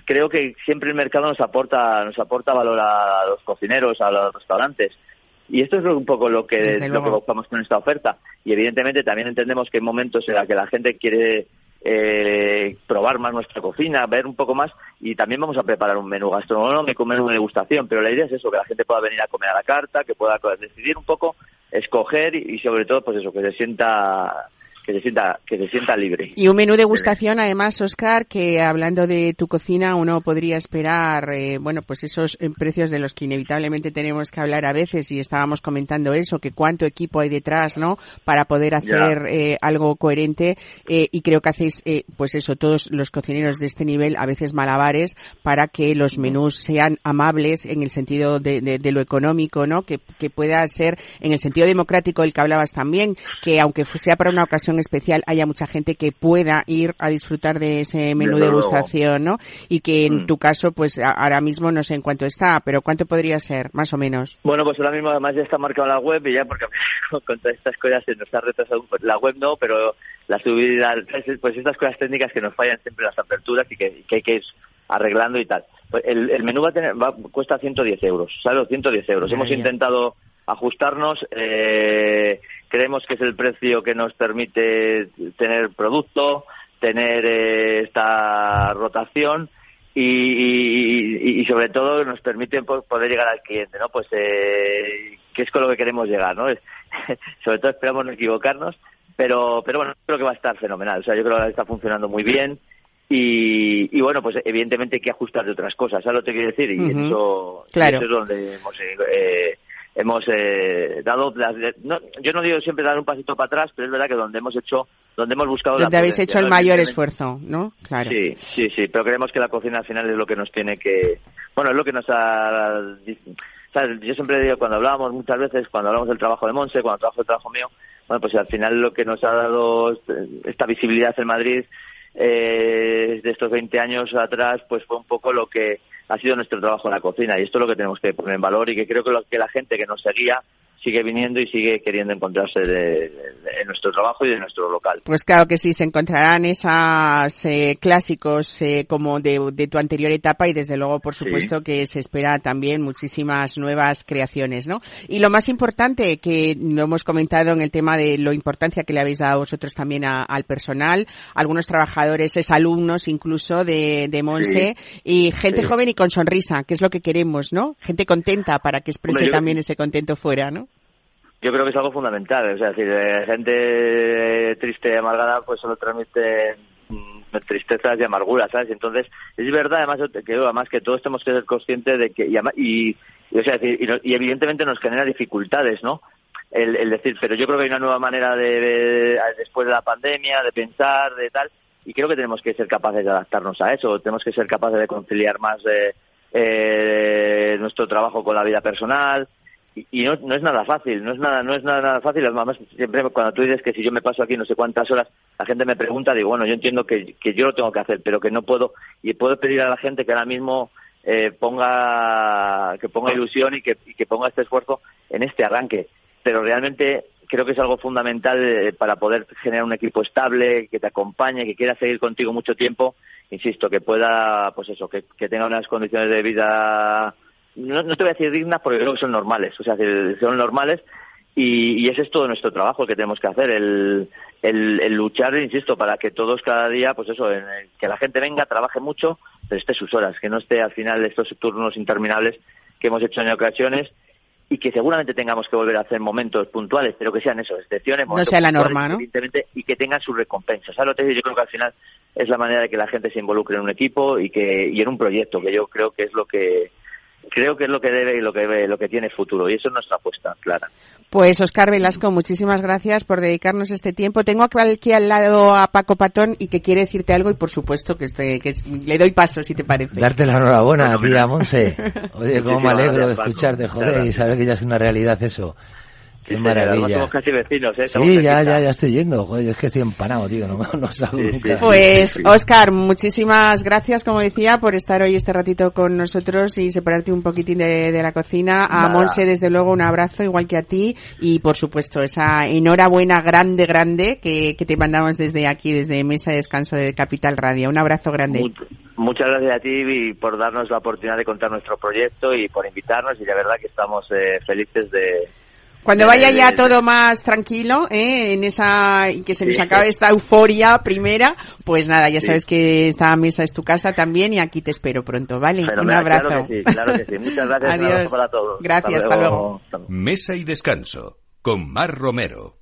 creo que siempre el mercado nos aporta, nos aporta valor a los cocineros, a los restaurantes. Y esto es un poco lo que, lo que buscamos con esta oferta. Y evidentemente también entendemos que hay momentos en los que la gente quiere eh, probar más nuestra cocina, ver un poco más y también vamos a preparar un menú gastronómico, un menú de degustación, pero la idea es eso, que la gente pueda venir a comer a la carta, que pueda decidir un poco, escoger y, y sobre todo pues eso, que se sienta que se sienta que se sienta libre. Y un menú de degustación, además, Oscar, que hablando de tu cocina, uno podría esperar, eh, bueno, pues esos eh, precios de los que inevitablemente tenemos que hablar a veces y estábamos comentando eso, que cuánto equipo hay detrás, ¿no? Para poder hacer eh, algo coherente y creo que hacéis, pues eso, todos los cocineros de este nivel, a veces malabares, para que los menús sean amables en el sentido de, de, lo económico, ¿no? Que, que pueda ser en el sentido democrático el que hablabas también, que aunque sea para una ocasión especial haya mucha gente que pueda ir a disfrutar de ese menú de degustación, ¿no? Y que en mm. tu caso, pues ahora mismo no sé en cuánto está, pero ¿cuánto podría ser, más o menos? Bueno, pues ahora mismo además ya está marcado la web y ya porque con todas estas cosas se nos ha retrasado la web no, pero la subida, pues estas cosas técnicas que nos fallan siempre las aperturas y que, hay que ir arreglando y tal. Pues el, menú va a tener, va, cuesta 110 euros, ¿sabes? 110 euros. Hemos intentado ajustarnos. Eh, creemos que es el precio que nos permite tener producto, tener eh, esta rotación y, sobre todo nos permite poder llegar al cliente, ¿no? Pues eh, que es con lo que queremos llegar, ¿no? sobre todo esperamos no equivocarnos, pero pero bueno, creo que va a estar fenomenal. O sea, yo creo que está funcionando muy bien. Y, bueno, pues evidentemente hay que ajustar de otras cosas, ¿sabes lo que quiero decir? Y eso, eso es donde hemos eh, hemos eh, dado yo no digo siempre dar un pasito para atrás pero es verdad que donde hemos hecho donde hemos buscado donde habéis hecho el mayor esfuerzo no claro. Sí sí sí pero creemos que la cocina al final es lo que nos tiene que bueno es lo que nos ha yo siempre digo cuando hablábamos muchas veces cuando hablamos del trabajo de Monse cuando trabajo el trabajo mío bueno pues al final lo que nos ha dado esta visibilidad en Madrid eh, de estos 20 años atrás pues fue un poco lo que ha sido nuestro trabajo en la cocina y esto es lo que tenemos que poner en valor y que creo que, lo, que la gente que nos seguía sigue viniendo y sigue queriendo encontrarse de, en nuestro trabajo y de nuestro local. Pues claro que sí, se encontrarán esos eh, clásicos eh, como de, tu anterior etapa y desde luego, por supuesto, que se espera también muchísimas nuevas creaciones, ¿no? Y lo más importante que no hemos comentado en el tema de lo importancia que le habéis dado vosotros también al personal, algunos trabajadores, es alumnos incluso de, de Monse y gente joven y con sonrisa, que es lo que queremos, ¿no? Gente contenta para que exprese también ese contento fuera, ¿no? Yo creo que es algo fundamental, o sea, decir, eh, gente triste y amargada pues solo transmite mm, tristezas y amarguras, ¿sabes? Entonces, es verdad, además, que además que todos tenemos que ser conscientes de que, y, o sea, y, y, evidentemente nos genera dificultades, ¿no? El, decir, pero yo creo que hay una nueva manera de, después de la pandemia, de pensar, de tal, y creo que tenemos que ser capaces de adaptarnos a eso, tenemos que ser capaces de conciliar más eh, nuestro trabajo con la vida personal, y, no, no es nada fácil, no es nada, no es nada, nada fácil. Además, siempre cuando tú dices que si yo me paso aquí no sé cuántas horas, la gente me pregunta, digo, bueno, yo entiendo que, que yo lo tengo que hacer, pero que no puedo, y puedo pedir a la gente que ahora mismo eh, ponga, que ponga ilusión y que, y que ponga este esfuerzo en este arranque. Pero realmente creo que es algo fundamental eh, para poder generar un equipo estable, que te acompañe, que quiera seguir contigo mucho tiempo, insisto, que pueda, pues eso, que, que tenga unas condiciones de vida no, no, te voy a decir dignas porque creo que son normales, o sea, son normales y, y ese es todo nuestro trabajo que tenemos que hacer, el, el, luchar, insisto, para que todos cada día, pues eso, que la gente venga, trabaje mucho, pero esté sus horas, que no esté al final estos turnos interminables que hemos hecho en ocasiones y que seguramente tengamos que volver a hacer momentos puntuales, pero que sean eso, excepciones, no sea la norma, ¿no? y que tengan sus recompensas. ¿Sabes lo que Yo creo que al final es la manera de que la gente se involucre en un equipo y que y en un proyecto, que yo creo que es lo que creo que es lo que debe y lo que ve, lo que tiene futuro y eso es nuestra apuesta clara. Pues Oscar Velasco, muchísimas gracias por dedicarnos este tiempo. Tengo aquí al lado a Paco Patón y que quiere decirte algo y por supuesto que, este, que le doy paso si te parece. Darte la enhorabuena, tía Monse. Oye, cómo me alegro de escucharte, joder, y saber que ya es una realidad eso. Qué maravilla. Somos casi vecinos, ¿eh? sí, ya, ya, ya estoy yendo. Joder, es que estoy empanado, tío. No, no salgo nunca. Pues, Oscar, muchísimas gracias, como decía, por estar hoy este ratito con nosotros y separarte un poquitín de, de la cocina. A Monse, desde luego, un abrazo, igual que a ti. Y, por supuesto, esa enhorabuena grande, grande que, que te mandamos desde aquí, desde Mesa de Descanso de Capital Radio. Un abrazo grande. muchas gracias a ti por darnos la oportunidad de contar nuestro proyecto y por invitarnos. Y la verdad que estamos eh, felices de cuando vaya ya todo más tranquilo, ¿eh? en esa, y que se nos acabe esta euforia primera, pues nada, ya sabes que esta mesa es tu casa también y aquí te espero pronto, ¿vale? Un abrazo. Claro que sí, claro que sí. Muchas gracias. Adiós. Para todos. Gracias, hasta luego. hasta luego. Mesa y descanso con Mar Romero.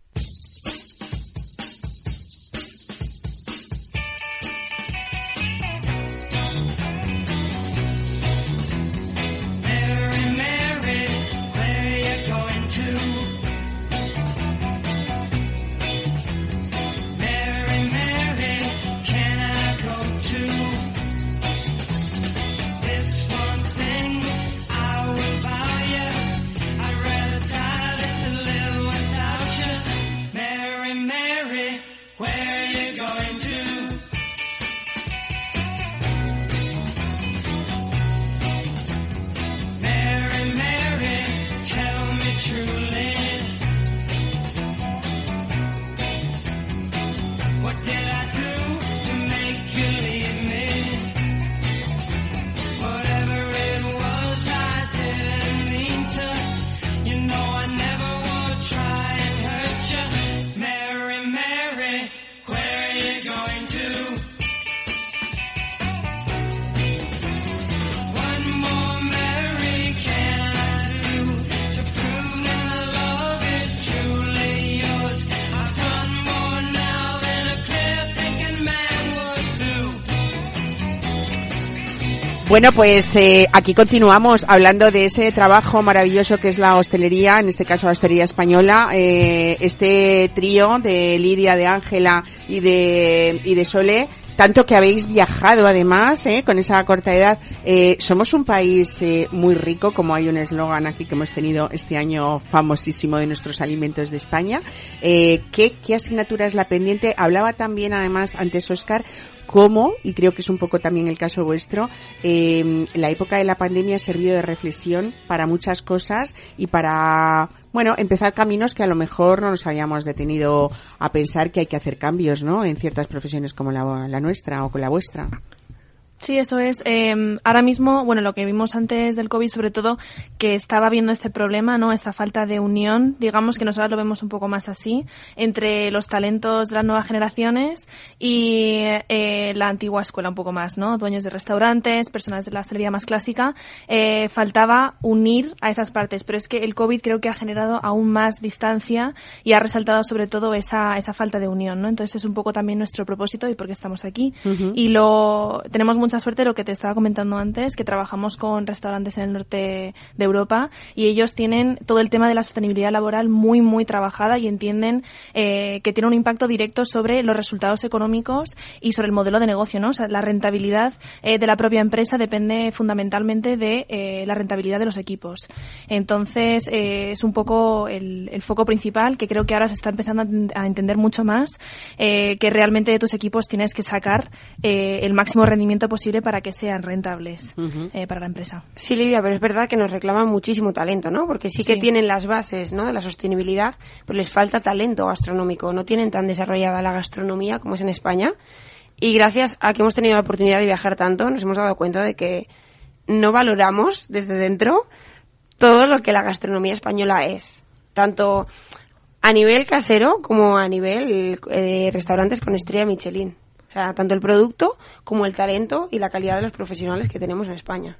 Bueno, pues eh, aquí continuamos hablando de ese trabajo maravilloso que es la hostelería, en este caso la hostelería española. Eh, este trío de Lidia, de Ángela y de, y de Sole, tanto que habéis viajado además, eh, con esa corta edad. Eh, somos un país eh, muy rico, como hay un eslogan aquí que hemos tenido este año famosísimo de nuestros alimentos de España. Eh, ¿qué, ¿Qué asignatura es la pendiente? Hablaba también además antes Oscar cómo, y creo que es un poco también el caso vuestro, eh, la época de la pandemia sirvió de reflexión para muchas cosas y para, bueno, empezar caminos que a lo mejor no nos habíamos detenido a pensar que hay que hacer cambios, ¿no? En ciertas profesiones como la, la nuestra o con la vuestra. Sí, eso es. Eh, ahora mismo, bueno, lo que vimos antes del COVID, sobre todo, que estaba viendo este problema, ¿no? Esta falta de unión, digamos que nosotros lo vemos un poco más así, entre los talentos de las nuevas generaciones y eh, la antigua escuela un poco más, ¿no? Dueños de restaurantes, personas de la hostelería más clásica. Eh, faltaba unir a esas partes, pero es que el COVID creo que ha generado aún más distancia y ha resaltado sobre todo esa, esa falta de unión, ¿no? Entonces es un poco también nuestro propósito y por qué estamos aquí. Ujú. Y lo tenemos mucho mucha suerte lo que te estaba comentando antes, que trabajamos con restaurantes en el norte de Europa y ellos tienen todo el tema de la sostenibilidad laboral muy, muy trabajada y entienden eh, que tiene un impacto directo sobre los resultados económicos y sobre el modelo de negocio, ¿no? O sea, la rentabilidad eh, de la propia empresa depende fundamentalmente de eh, la rentabilidad de los equipos. Entonces, es un poco el, el, foco principal que creo que ahora se está empezando a, entender mucho más, que realmente de tus equipos tienes que sacar el máximo rendimiento posible para que sean rentables para la empresa. Sí, Lidia, pero es verdad que nos reclaman muchísimo talento, ¿no? Porque sí que tienen las bases ¿no? de la sostenibilidad, pero les falta talento gastronómico. No tienen tan desarrollada la gastronomía como es en España. Y gracias a que hemos tenido la oportunidad de viajar tanto, nos hemos dado cuenta de que no valoramos desde dentro todo lo que la gastronomía española es. Tanto a nivel casero como a nivel de eh, restaurantes con estrella Michelin. O sea, tanto el producto como el talento y la calidad de los profesionales que tenemos en España.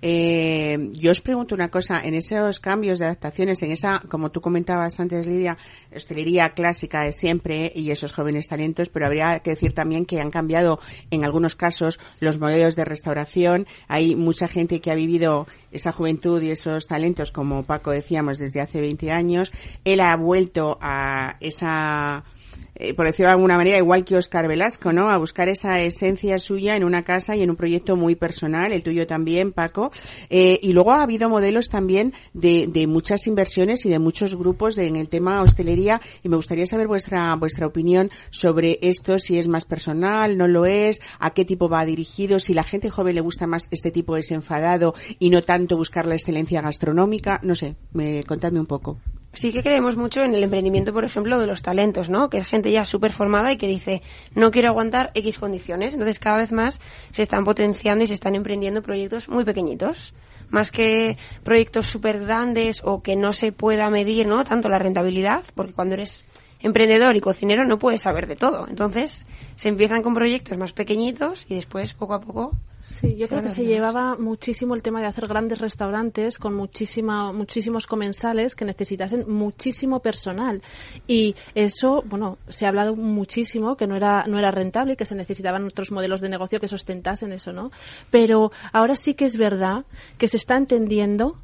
eh, yo os pregunto una cosa, en esos cambios de adaptaciones, en esa, como tú comentabas antes, Lidia, hostelería clásica de siempre y esos jóvenes talentos, pero habría que decir también que han cambiado en algunos casos los modelos de restauración. Hay mucha gente que ha vivido esa juventud y esos talentos, como Paco decíamos, desde hace 20 años. Él ha vuelto a esa eh, por decirlo de alguna manera, igual que Oscar Velasco, ¿no? A buscar esa esencia suya en una casa y en un proyecto muy personal, el tuyo también, Paco. Eh, y luego ha habido modelos también de, de muchas inversiones y de muchos grupos en el tema hostelería y me gustaría saber vuestra, vuestra opinión sobre esto, si es más personal, no lo es, a qué tipo va dirigido, si la gente joven le gusta más este tipo desenfadado y no tanto buscar la excelencia gastronómica, no sé, me, contadme un poco sí que creemos mucho en el emprendimiento, por ejemplo, de los talentos, ¿no? Que es gente ya súper formada y que dice, no quiero aguantar X condiciones. Entonces, cada vez más se están potenciando y se están emprendiendo proyectos muy pequeñitos. Más que proyectos súper grandes o que no se pueda medir, ¿no? Tanto la rentabilidad, porque cuando eres emprendedor y cocinero no puedes saber de todo. Entonces, se empiezan con proyectos más pequeñitos y después, poco a poco, Sí, yo creo que se llevaba muchísimo el tema de hacer grandes restaurantes con muchísima, muchísimos comensales que necesitasen muchísimo personal. Y eso, bueno, se ha hablado muchísimo que no era, no era rentable y que se necesitaban otros modelos de negocio que sustentasen eso, ¿no? Pero ahora sí que es verdad que se está entendiendo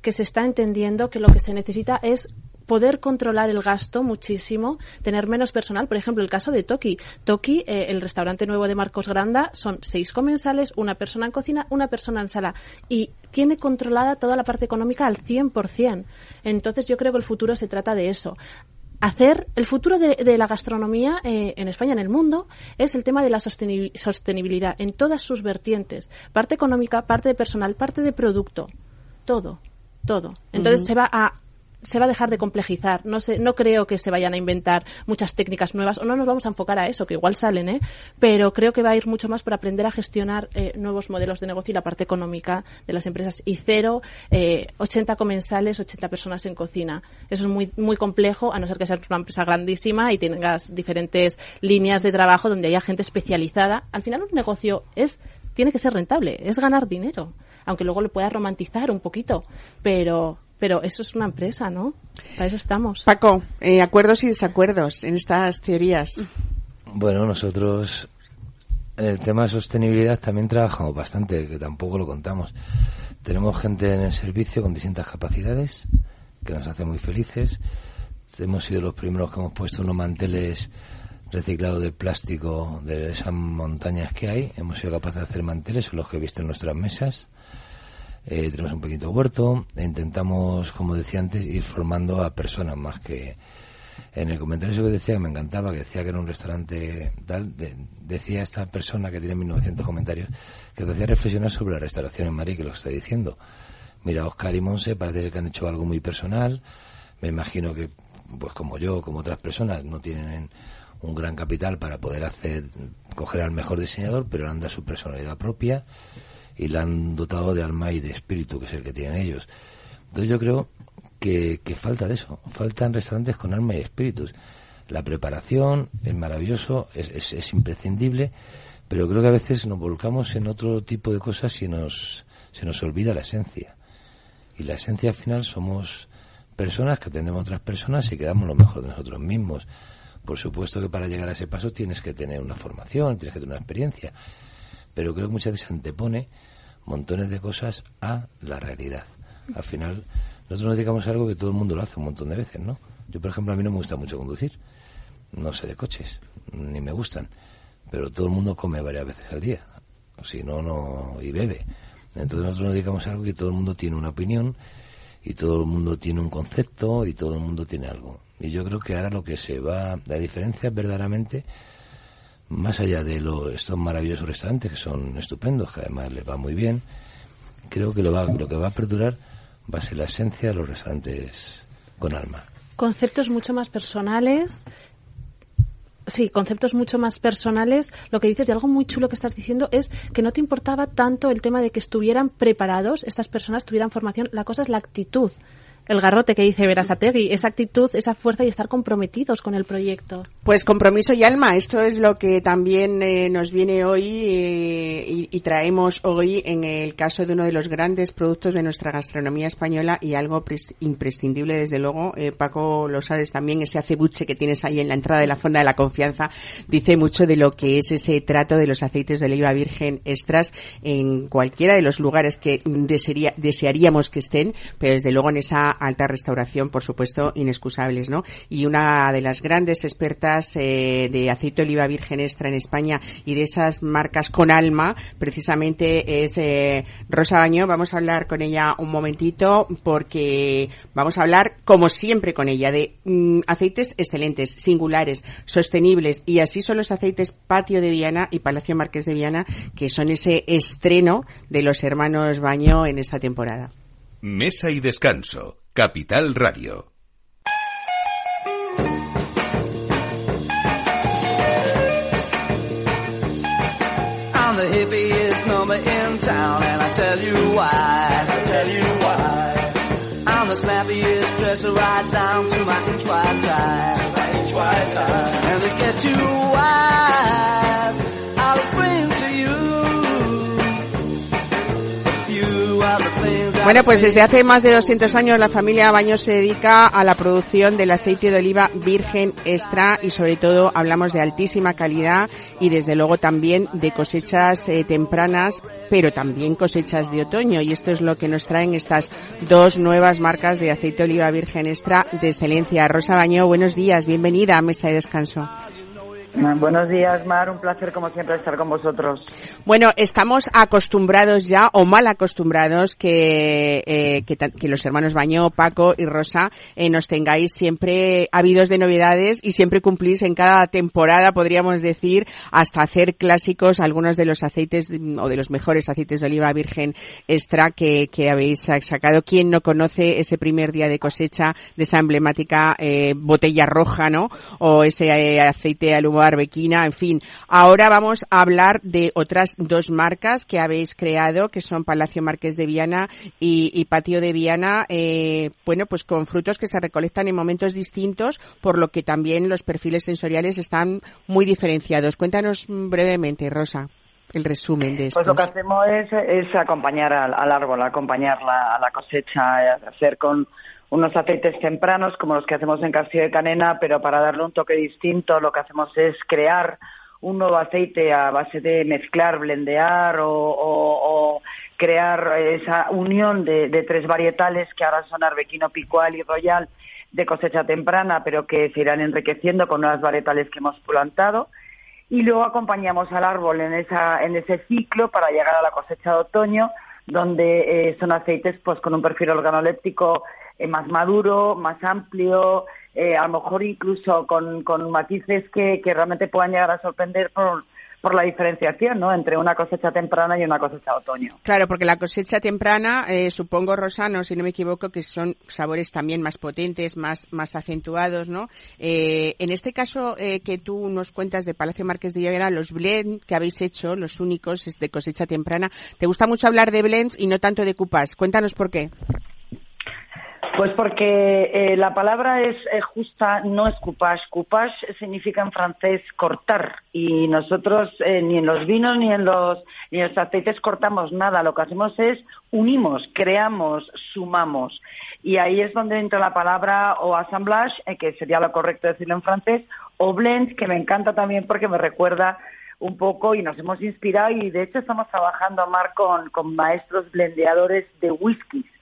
que se está entendiendo que lo que se necesita es poder controlar el gasto muchísimo, tener menos personal. Por ejemplo, el caso de Toki. Toki, eh, el restaurante nuevo de Marcos Granda, son seis comensales, una persona en cocina, una persona en sala. Y tiene controlada toda la parte económica al 100%. Entonces yo creo que el futuro se trata de eso hacer el futuro de, la gastronomía eh, en España, en el mundo, es el tema de la sostenibilidad en todas sus vertientes, parte económica, parte de personal, parte de producto, todo, todo. Entonces se va a se va a dejar de complejizar. No sé, no creo que se vayan a inventar muchas técnicas nuevas o no nos vamos a enfocar a eso, que igual salen, ¿eh? Pero creo que va a ir mucho más por aprender a gestionar eh, nuevos modelos de negocio y la parte económica de las empresas. Y cero, eh, 80 comensales, 80 personas en cocina. Eso es muy, muy complejo, a no ser que seas una empresa grandísima y tengas diferentes líneas de trabajo donde haya gente especializada. Al final un negocio es, tiene que ser rentable, es ganar dinero aunque luego lo puedas romantizar un poquito, pero pero eso es una empresa, ¿no? Para eso estamos. Paco, eh, acuerdos y desacuerdos en estas teorías. Bueno, nosotros en el tema de sostenibilidad también trabajamos bastante, que tampoco lo contamos. Tenemos gente en el servicio con distintas capacidades, que nos hace muy felices. Hemos sido los primeros que hemos puesto unos manteles reciclados de plástico de esas montañas que hay. Hemos sido capaces de hacer manteles, son los que he visto en nuestras mesas eh, tenemos un pequeño huerto, intentamos, como decía antes, ir formando a personas más que en el comentario que decía que me encantaba, que decía que era un restaurante tal, decía esta persona que tiene 1900 comentarios, que te hacía reflexionar sobre la restauración en Madrid, que lo está diciendo. Mira, Oscar y Monse parece que han hecho algo muy personal, me imagino que, pues como yo, como otras personas, no tienen un gran capital para poder hacer, coger al mejor diseñador, pero han dado su personalidad propia y la han dotado de alma y de espíritu, que es el que tienen ellos. Entonces yo creo que, que falta de eso, faltan restaurantes con alma y espíritus. La preparación es maravilloso, es, es, imprescindible, pero creo que a veces nos volcamos en otro tipo de cosas y nos, se nos olvida la esencia. Y la esencia al final somos personas que atendemos a otras personas y que damos lo mejor de nosotros mismos. Por supuesto que para llegar a ese paso tienes que tener una formación, tienes que tener una experiencia, pero creo que muchas veces antepone montones de cosas a la realidad. Al final, nosotros nos dedicamos a algo que todo el mundo lo hace un montón de veces, ¿no? Yo, por ejemplo, a mí no me gusta mucho conducir. No sé de coches, ni me gustan. Pero todo el mundo come varias veces al día. Si no, no. y bebe. Entonces nosotros nos dedicamos a algo que todo el mundo tiene una opinión y todo el mundo tiene un concepto y todo el mundo tiene algo. Y yo creo que ahora lo que se va, la diferencia es verdaderamente, más allá de lo, estos maravillosos restaurantes que son estupendos, que además les va muy bien, creo que lo, va, lo que va a perdurar va a ser la esencia de los restaurantes con alma. Conceptos mucho más personales Sí, conceptos mucho más personales. Lo que dices y algo muy chulo que estás diciendo es que no te importaba tanto el tema de que estuvieran preparados, estas personas tuvieran formación. La cosa es la actitud el garrote que dice Verasategui, esa actitud, esa fuerza y estar comprometidos con el proyecto. Pues compromiso y alma, esto es lo que también eh, nos viene hoy eh, y, traemos hoy en el caso de uno de los grandes productos de nuestra gastronomía española y algo imprescindible desde luego, eh, Paco lo sabes también, ese acebuche que tienes ahí en la entrada de la fonda de la confianza dice mucho de lo que es ese trato de los aceites de oliva virgen extras en cualquiera de los lugares que desearíamos que estén, pero desde luego en esa alta restauración, por supuesto, inexcusables, ¿no? Y una de las grandes expertas eh, de aceite oliva virgen extra en España y de esas marcas con alma, precisamente es eh, Rosa Baño. Vamos a hablar con ella un momentito porque vamos a hablar, como siempre, con ella de mm, aceites excelentes, singulares, sostenibles y así son los aceites Patio de Viana y Palacio Marqués de Viana, que son ese estreno de los hermanos Baño en esta temporada. Mesa y descanso. Capital Radio. I'm the hippiest number in town, and I tell you why. I tell you why. I'm the snappiest dresser right down to my inch wide tie. To my inch wide tie. And to get you wise, I'll explain Bueno, pues desde hace más de 200 años la familia Baños se dedica a la producción del aceite de oliva virgen extra y sobre todo hablamos de altísima calidad y desde luego también de cosechas eh, tempranas, pero también cosechas de otoño y esto es lo que nos traen estas dos nuevas marcas de aceite de oliva virgen extra de excelencia. Rosa Baño, buenos días, bienvenida a Mesa de Descanso. Buenos días, Mar. Un placer, como siempre, estar con vosotros. Bueno, estamos acostumbrados ya, o mal acostumbrados, que, eh, que, los hermanos Baño, Paco y Rosa eh, nos tengáis siempre habidos de novedades y siempre cumplís en cada temporada, podríamos decir, hasta hacer clásicos algunos de los aceites o de los mejores aceites de oliva virgen extra que, que habéis sacado. ¿Quién no conoce ese primer día de cosecha de esa emblemática eh, botella roja, no? O ese eh, aceite aluminio Arbequina, en fin. Ahora vamos a hablar de otras dos marcas que habéis creado, que son Palacio Marqués de Viana y, Patio de Viana, eh, bueno, pues con frutos que se recolectan en momentos distintos, por lo que también los perfiles sensoriales están muy diferenciados. Cuéntanos brevemente, Rosa el resumen de esto. Pues lo que hacemos es, acompañar al, árbol, acompañar la, a la cosecha, hacer con unos aceites tempranos como los que hacemos en Castillo de Canena, pero para darle un toque distinto lo que hacemos es crear un nuevo aceite a base de mezclar, blendear o, crear esa unión de, tres varietales que ahora son arbequino, picual y royal de cosecha temprana, pero que se irán enriqueciendo con nuevas varietales que hemos plantado. Y luego acompañamos al árbol en, esa, en ese ciclo para llegar a la cosecha de otoño, donde eh, son aceites pues con un perfil organoléptico eh, más maduro, más amplio, eh, a lo mejor incluso con, con matices que, realmente puedan llegar a sorprender por, la diferenciación ¿no? entre una cosecha temprana y una cosecha otoño. Claro, porque la cosecha temprana, eh, supongo, Rosano, si no me equivoco, que son sabores también más potentes, más, más acentuados, ¿no? Eh, en este caso eh, que tú nos cuentas de Palacio Márquez de Llavera, los blends que habéis hecho, los únicos de cosecha temprana, ¿te gusta mucho hablar de blends y no tanto de cupas? Cuéntanos por qué. Pues porque eh, la palabra es justa, no es coupage. Coupage significa en francés cortar y nosotros eh, ni en los vinos ni en los, ni en los aceites cortamos nada. Lo que hacemos es unimos, creamos, sumamos. Y ahí es donde entra la palabra o assemblage, eh, que sería lo correcto decirlo en francés, o blend, que me encanta también porque me recuerda un poco y nos hemos inspirado y de hecho estamos trabajando, Mar, con, con maestros blendeadores de whiskies.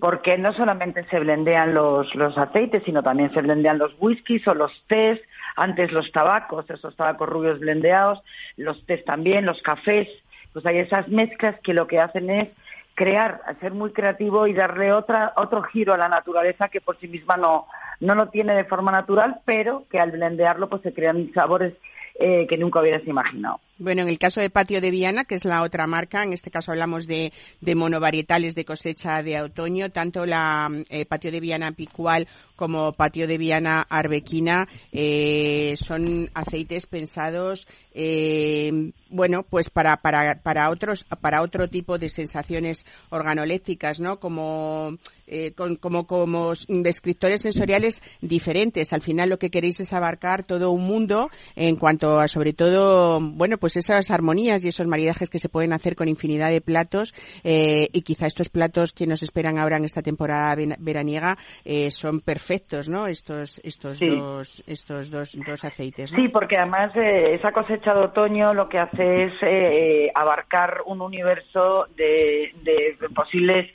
Porque no solamente se blendean los, los aceites, sino también se blendean los whiskies o los tés, antes los tabacos, esos tabacos rubios blendeados, los tés también, los cafés. Pues hay esas mezclas que lo que hacen es crear, ser muy creativo y darle otra, otro giro a la naturaleza que por sí misma no, no lo tiene de forma natural, pero que al blendearlo pues se crean sabores eh, que nunca hubieras imaginado. Bueno, en el caso de Patio de Viana, que es la otra marca, en este caso hablamos de, de monovarietales de cosecha de otoño, tanto la eh, Patio de Viana Picual como Patio de Viana Arbequina eh, son aceites pensados, eh, bueno, pues para, para, para otros, para otro tipo de sensaciones organolépticas, ¿no? Como, eh, con, como, como descriptores sensoriales diferentes. Al final lo que queréis es abarcar todo un mundo en cuanto a, sobre todo, bueno, pues esas armonías y esos maridajes que se pueden hacer con infinidad de platos eh, y quizá estos platos que nos esperan ahora en esta temporada veraniega eh, son perfectos, ¿no? Estos estos dos estos dos, dos aceites. Sí, porque además eh, esa cosecha de otoño lo que hace es eh, abarcar un universo de, de posibles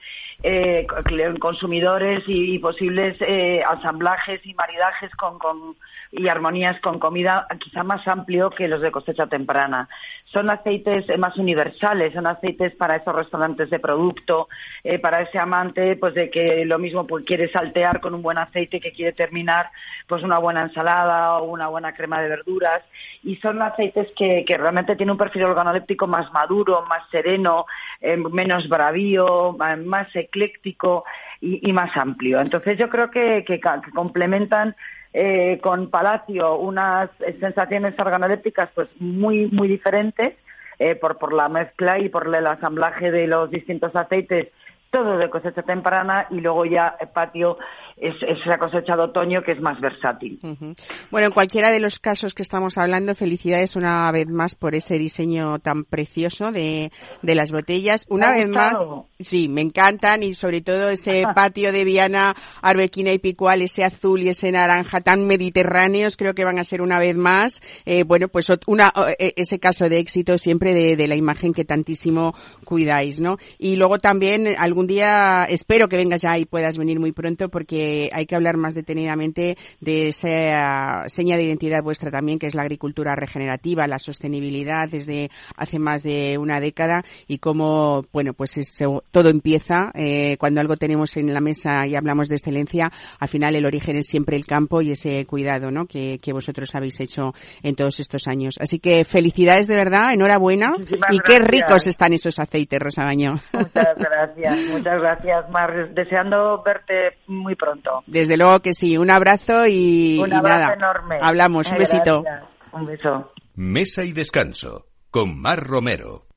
eh, consumidores y, posibles eh, asamblajes y maridajes con, con, y armonías con comida quizá más amplio que los de cosecha temprana. Son aceites eh, más universales, son aceites para esos restaurantes de producto, eh, para ese amante pues de que lo mismo pues, quiere saltear con un buen aceite que quiere terminar pues una buena ensalada o una buena crema de verduras y son aceites que, que realmente tienen un perfil organoléptico más maduro, más sereno, menos bravío, más ecléctico y, más amplio. Entonces yo creo que, que, complementan eh, con Palacio unas sensaciones organolépticas pues muy muy diferentes eh, por, por la mezcla y por el asamblaje de los distintos aceites todo de cosecha temprana y luego ya el patio es, la cosecha de otoño que es más versátil. Bueno, en cualquiera de los casos que estamos hablando, felicidades una vez más por ese diseño tan precioso de, de las botellas. Una vez más, sí, me encantan y sobre todo ese patio de Viana, Arbequina y Picual, ese azul y ese naranja tan mediterráneos, creo que van a ser una vez más, eh, bueno, pues una, e, ese caso de éxito siempre de, de la imagen que tantísimo cuidáis, ¿no? Y luego también algún día espero que vengas ya y puedas venir muy pronto porque hay que hablar más detenidamente de esa seña de identidad vuestra también, que es la agricultura regenerativa, la sostenibilidad desde hace más de una década y cómo, bueno, pues todo empieza eh, cuando algo tenemos en la mesa y hablamos de excelencia, al final el origen es siempre el campo y ese cuidado, ¿no? Que, vosotros habéis hecho en todos estos años. Así que felicidades de verdad, enhorabuena y qué ricos están esos aceites, Rosa Baño. Muchas gracias. Muchas gracias, Mar. Deseando verte muy pronto. Desde luego que sí. Un abrazo y, un abrazo enorme. Hablamos. Un besito. Un beso. Mesa y descanso con Mar Romero.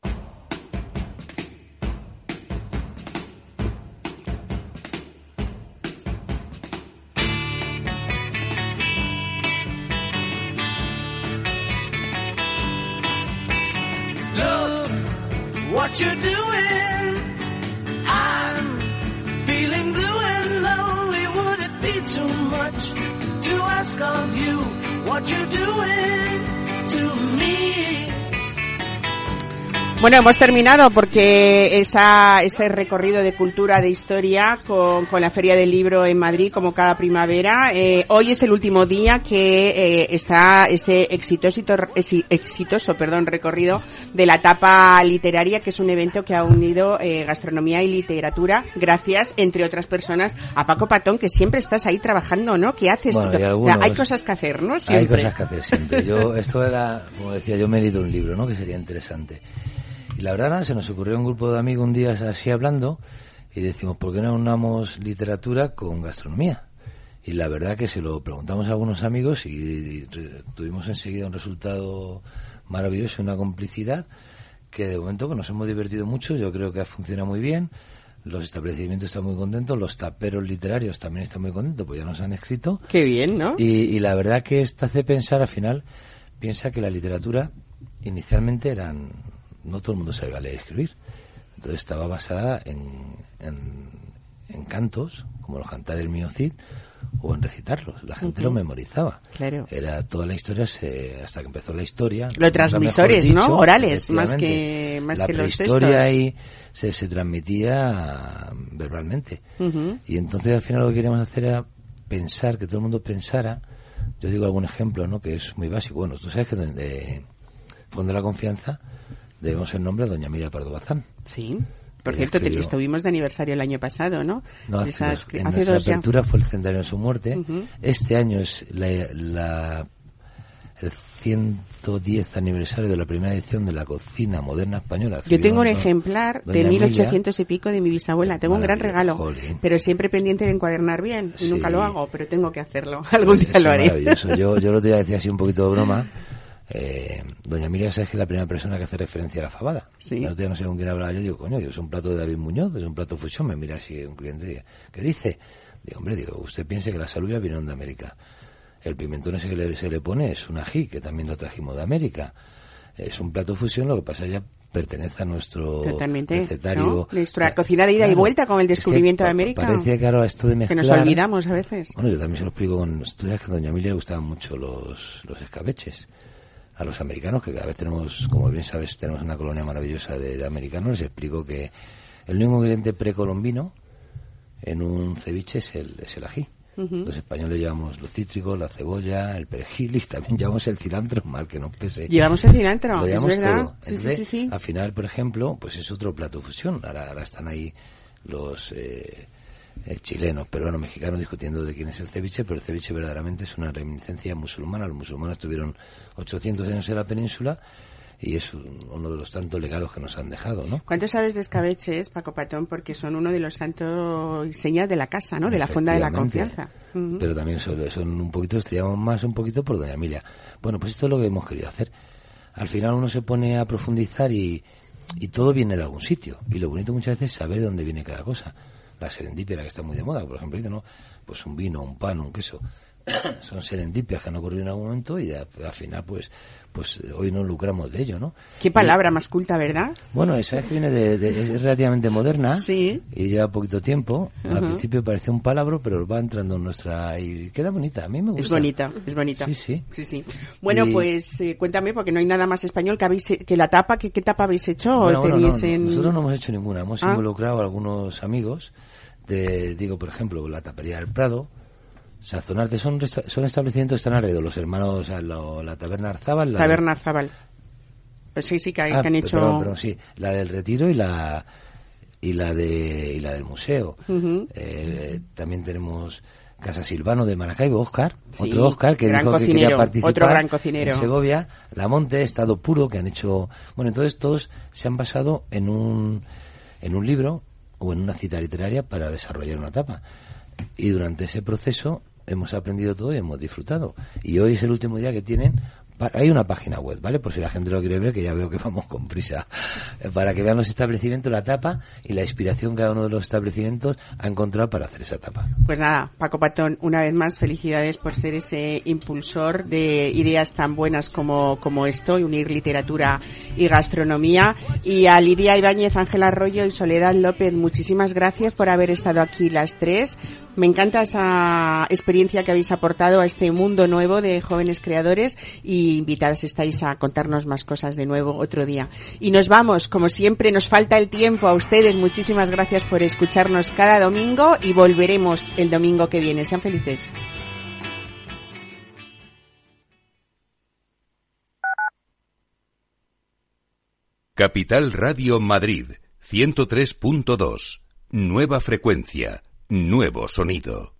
what you're doing. Too much to ask of you what you're doing Bueno, hemos terminado porque esa, ese recorrido de cultura, de historia con, con la Feria del Libro en Madrid como cada primavera. Eh, hoy es el último día que eh, está ese exitoso, exitoso perdón, recorrido de la etapa literaria, que es un evento que ha unido eh, gastronomía y literatura, gracias, entre otras personas, a Paco Patón, que siempre estás ahí trabajando, ¿no? ¿Qué haces? hay, cosas que hacer, ¿no? Hay cosas que hacer siempre. Yo, esto era, como decía, yo me he leído un libro, ¿no? Que sería interesante. Y la verdad, se nos ocurrió un grupo de amigos un día así hablando y decimos, ¿por qué no unamos literatura con gastronomía? Y la verdad que se lo preguntamos a algunos amigos y, tuvimos enseguida un resultado maravilloso, una complicidad que de momento pues, nos hemos divertido mucho, yo creo que ha funcionado muy bien, los establecimientos están muy contentos, los taperos literarios también están muy contentos, pues ya nos han escrito. Qué bien, ¿no? Y, y la verdad que esta hace pensar al final, piensa que la literatura inicialmente eran no todo el mundo sabía leer y escribir. Entonces estaba basada en, en cantos, como los cantares del mío Cid, o en recitarlos. La gente lo memorizaba. Claro. Era toda la historia hasta que empezó la historia. Los transmisores, ¿no? Orales, más que más la que los historia ahí se, se transmitía verbalmente. Y entonces al final lo que queríamos hacer era pensar, que todo el mundo pensara. Yo digo algún ejemplo, ¿no? Que es muy básico. Bueno, tú sabes que de Fondo de la Confianza debemos el nombre a doña Miriam Pardo Bazán. Sí. Por cierto, estuvimos de aniversario el año pasado, ¿no? No, hace, en nuestra apertura fue el centenario de su muerte. Este año es la, el 110 aniversario de la primera edición de la cocina moderna española. Yo tengo un ejemplar de 1800 y pico de mi bisabuela. Tengo un gran regalo, pero siempre pendiente de encuadernar bien. Y nunca lo hago, pero tengo que hacerlo. Algún día lo haré. Yo, yo lo te decía así un poquito de broma eh, doña Miriam sabes que es la primera persona que hace referencia a la fabada. Sí. no sé con quién hablaba yo, digo, coño, digo, es un plato de David Muñoz, es un plato fusión, me mira así un cliente, ¿qué dice? Digo, hombre, digo, usted piense que las alubias vinieron de América. El pimentón ese que le, se le pone es un ají, que también lo trajimos de América. Es un plato fusión, lo que pasa ya pertenece a nuestro recetario. Nuestra cocina de ida y vuelta con el descubrimiento de América. Parece claro esto de mezclar. Que nos olvidamos a veces. Bueno, yo también se lo explico con estudios que a doña Emilia le gustaban mucho los, los escabeches a los americanos, que cada vez tenemos, como bien sabes, tenemos una colonia maravillosa de, americanos, les explico que el único ingrediente precolombino en un ceviche es el, es el ají. Los españoles llevamos los cítricos, la cebolla, el perejil y también llevamos el cilantro, mal que nos pese. Llevamos el cilantro, es verdad. al final, por ejemplo, pues es otro plato fusión. Ahora, ahora están ahí los... Eh, chilenos, peruanos, mexicanos discutiendo de quién es el ceviche, pero el ceviche verdaderamente es una reminiscencia musulmana. Los musulmanes tuvieron 800 años en la península y es uno de los tantos legados que nos han dejado, ¿no? ¿Cuánto sabes de escabeches, Paco Patón? Porque son uno de los santos señas de la casa, ¿no? De la fonda de la confianza. Pero también son, son, un poquito, estudiamos más un poquito por Doña Emilia. Bueno, pues esto es lo que hemos querido hacer. Al final uno se pone a profundizar y, y todo viene de algún sitio. Y lo bonito muchas veces es saber de dónde viene cada cosa la serendipia que está muy de moda, por ejemplo, ¿no? pues un vino, un pan, un queso, son serendipias que han ocurrido en algún momento y al final pues pues hoy no lucramos de ello, ¿no? Qué palabra más culta, ¿verdad? Bueno, esa es que viene de, es relativamente moderna sí. y lleva poquito tiempo. Al principio parecía un palabra, pero va entrando en nuestra y queda bonita. A mí me gusta. Es bonita, es bonita. Sí, sí. Sí, sí. Bueno, pues eh, cuéntame porque no hay nada más español que habéis que la tapa, ¿qué, qué tapa habéis hecho? Nosotros no hemos hecho ninguna. Hemos ah. involucrado a algunos amigos de, digo, por ejemplo, la tapería del Prado, Sazonarte, son, son establecimientos que están alrededor, los hermanos, la taberna Arzabal. La taberna Arzabal. Pues sí, sí, que, ah, han hecho... Perdón, sí, la del Retiro y la y la de y la del museo. eh, también tenemos Casa Silvano de Maracaibo, Oscar, otro Oscar que dijo que quería participar otro gran cocinero. en Segovia, La Monte, Estado Puro, que han hecho... Bueno, entonces todos se han basado en un, en un libro o en una cita literaria para desarrollar una etapa. Y durante ese proceso hemos aprendido todo y hemos disfrutado. Y hoy es el último día que tienen hay una página web, ¿vale? Por si la gente lo quiere ver, que ya veo que vamos con prisa. Eh, para que vean los establecimientos, la tapa y la inspiración que cada uno de los establecimientos ha encontrado para hacer esa tapa. Pues nada, Paco Patón, una vez más, felicidades por ser ese impulsor de ideas tan buenas como, como esto, y unir literatura y gastronomía. Y a Lidia Ibáñez, Ángel Arroyo y Soledad López, muchísimas gracias por haber estado aquí las tres. Me encanta esa experiencia que habéis aportado a este mundo nuevo de jóvenes creadores y invitadas estáis a contarnos más cosas de nuevo otro día. Y nos vamos, como siempre, nos falta el tiempo a ustedes. Muchísimas gracias por escucharnos cada domingo y volveremos el domingo que viene. Sean felices. Capital Radio Madrid, 103.2. Nueva frecuencia, nuevo sonido.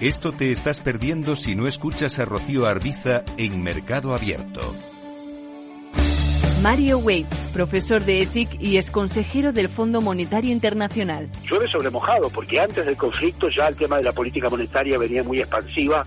Esto te estás perdiendo si no escuchas a Rocío Arbiza en Mercado Abierto. Mario Wade, profesor de ESIC y ex consejero del Fondo Monetario Internacional. Llueve sobre mojado, porque antes del conflicto ya el tema de la política monetaria venía muy expansiva,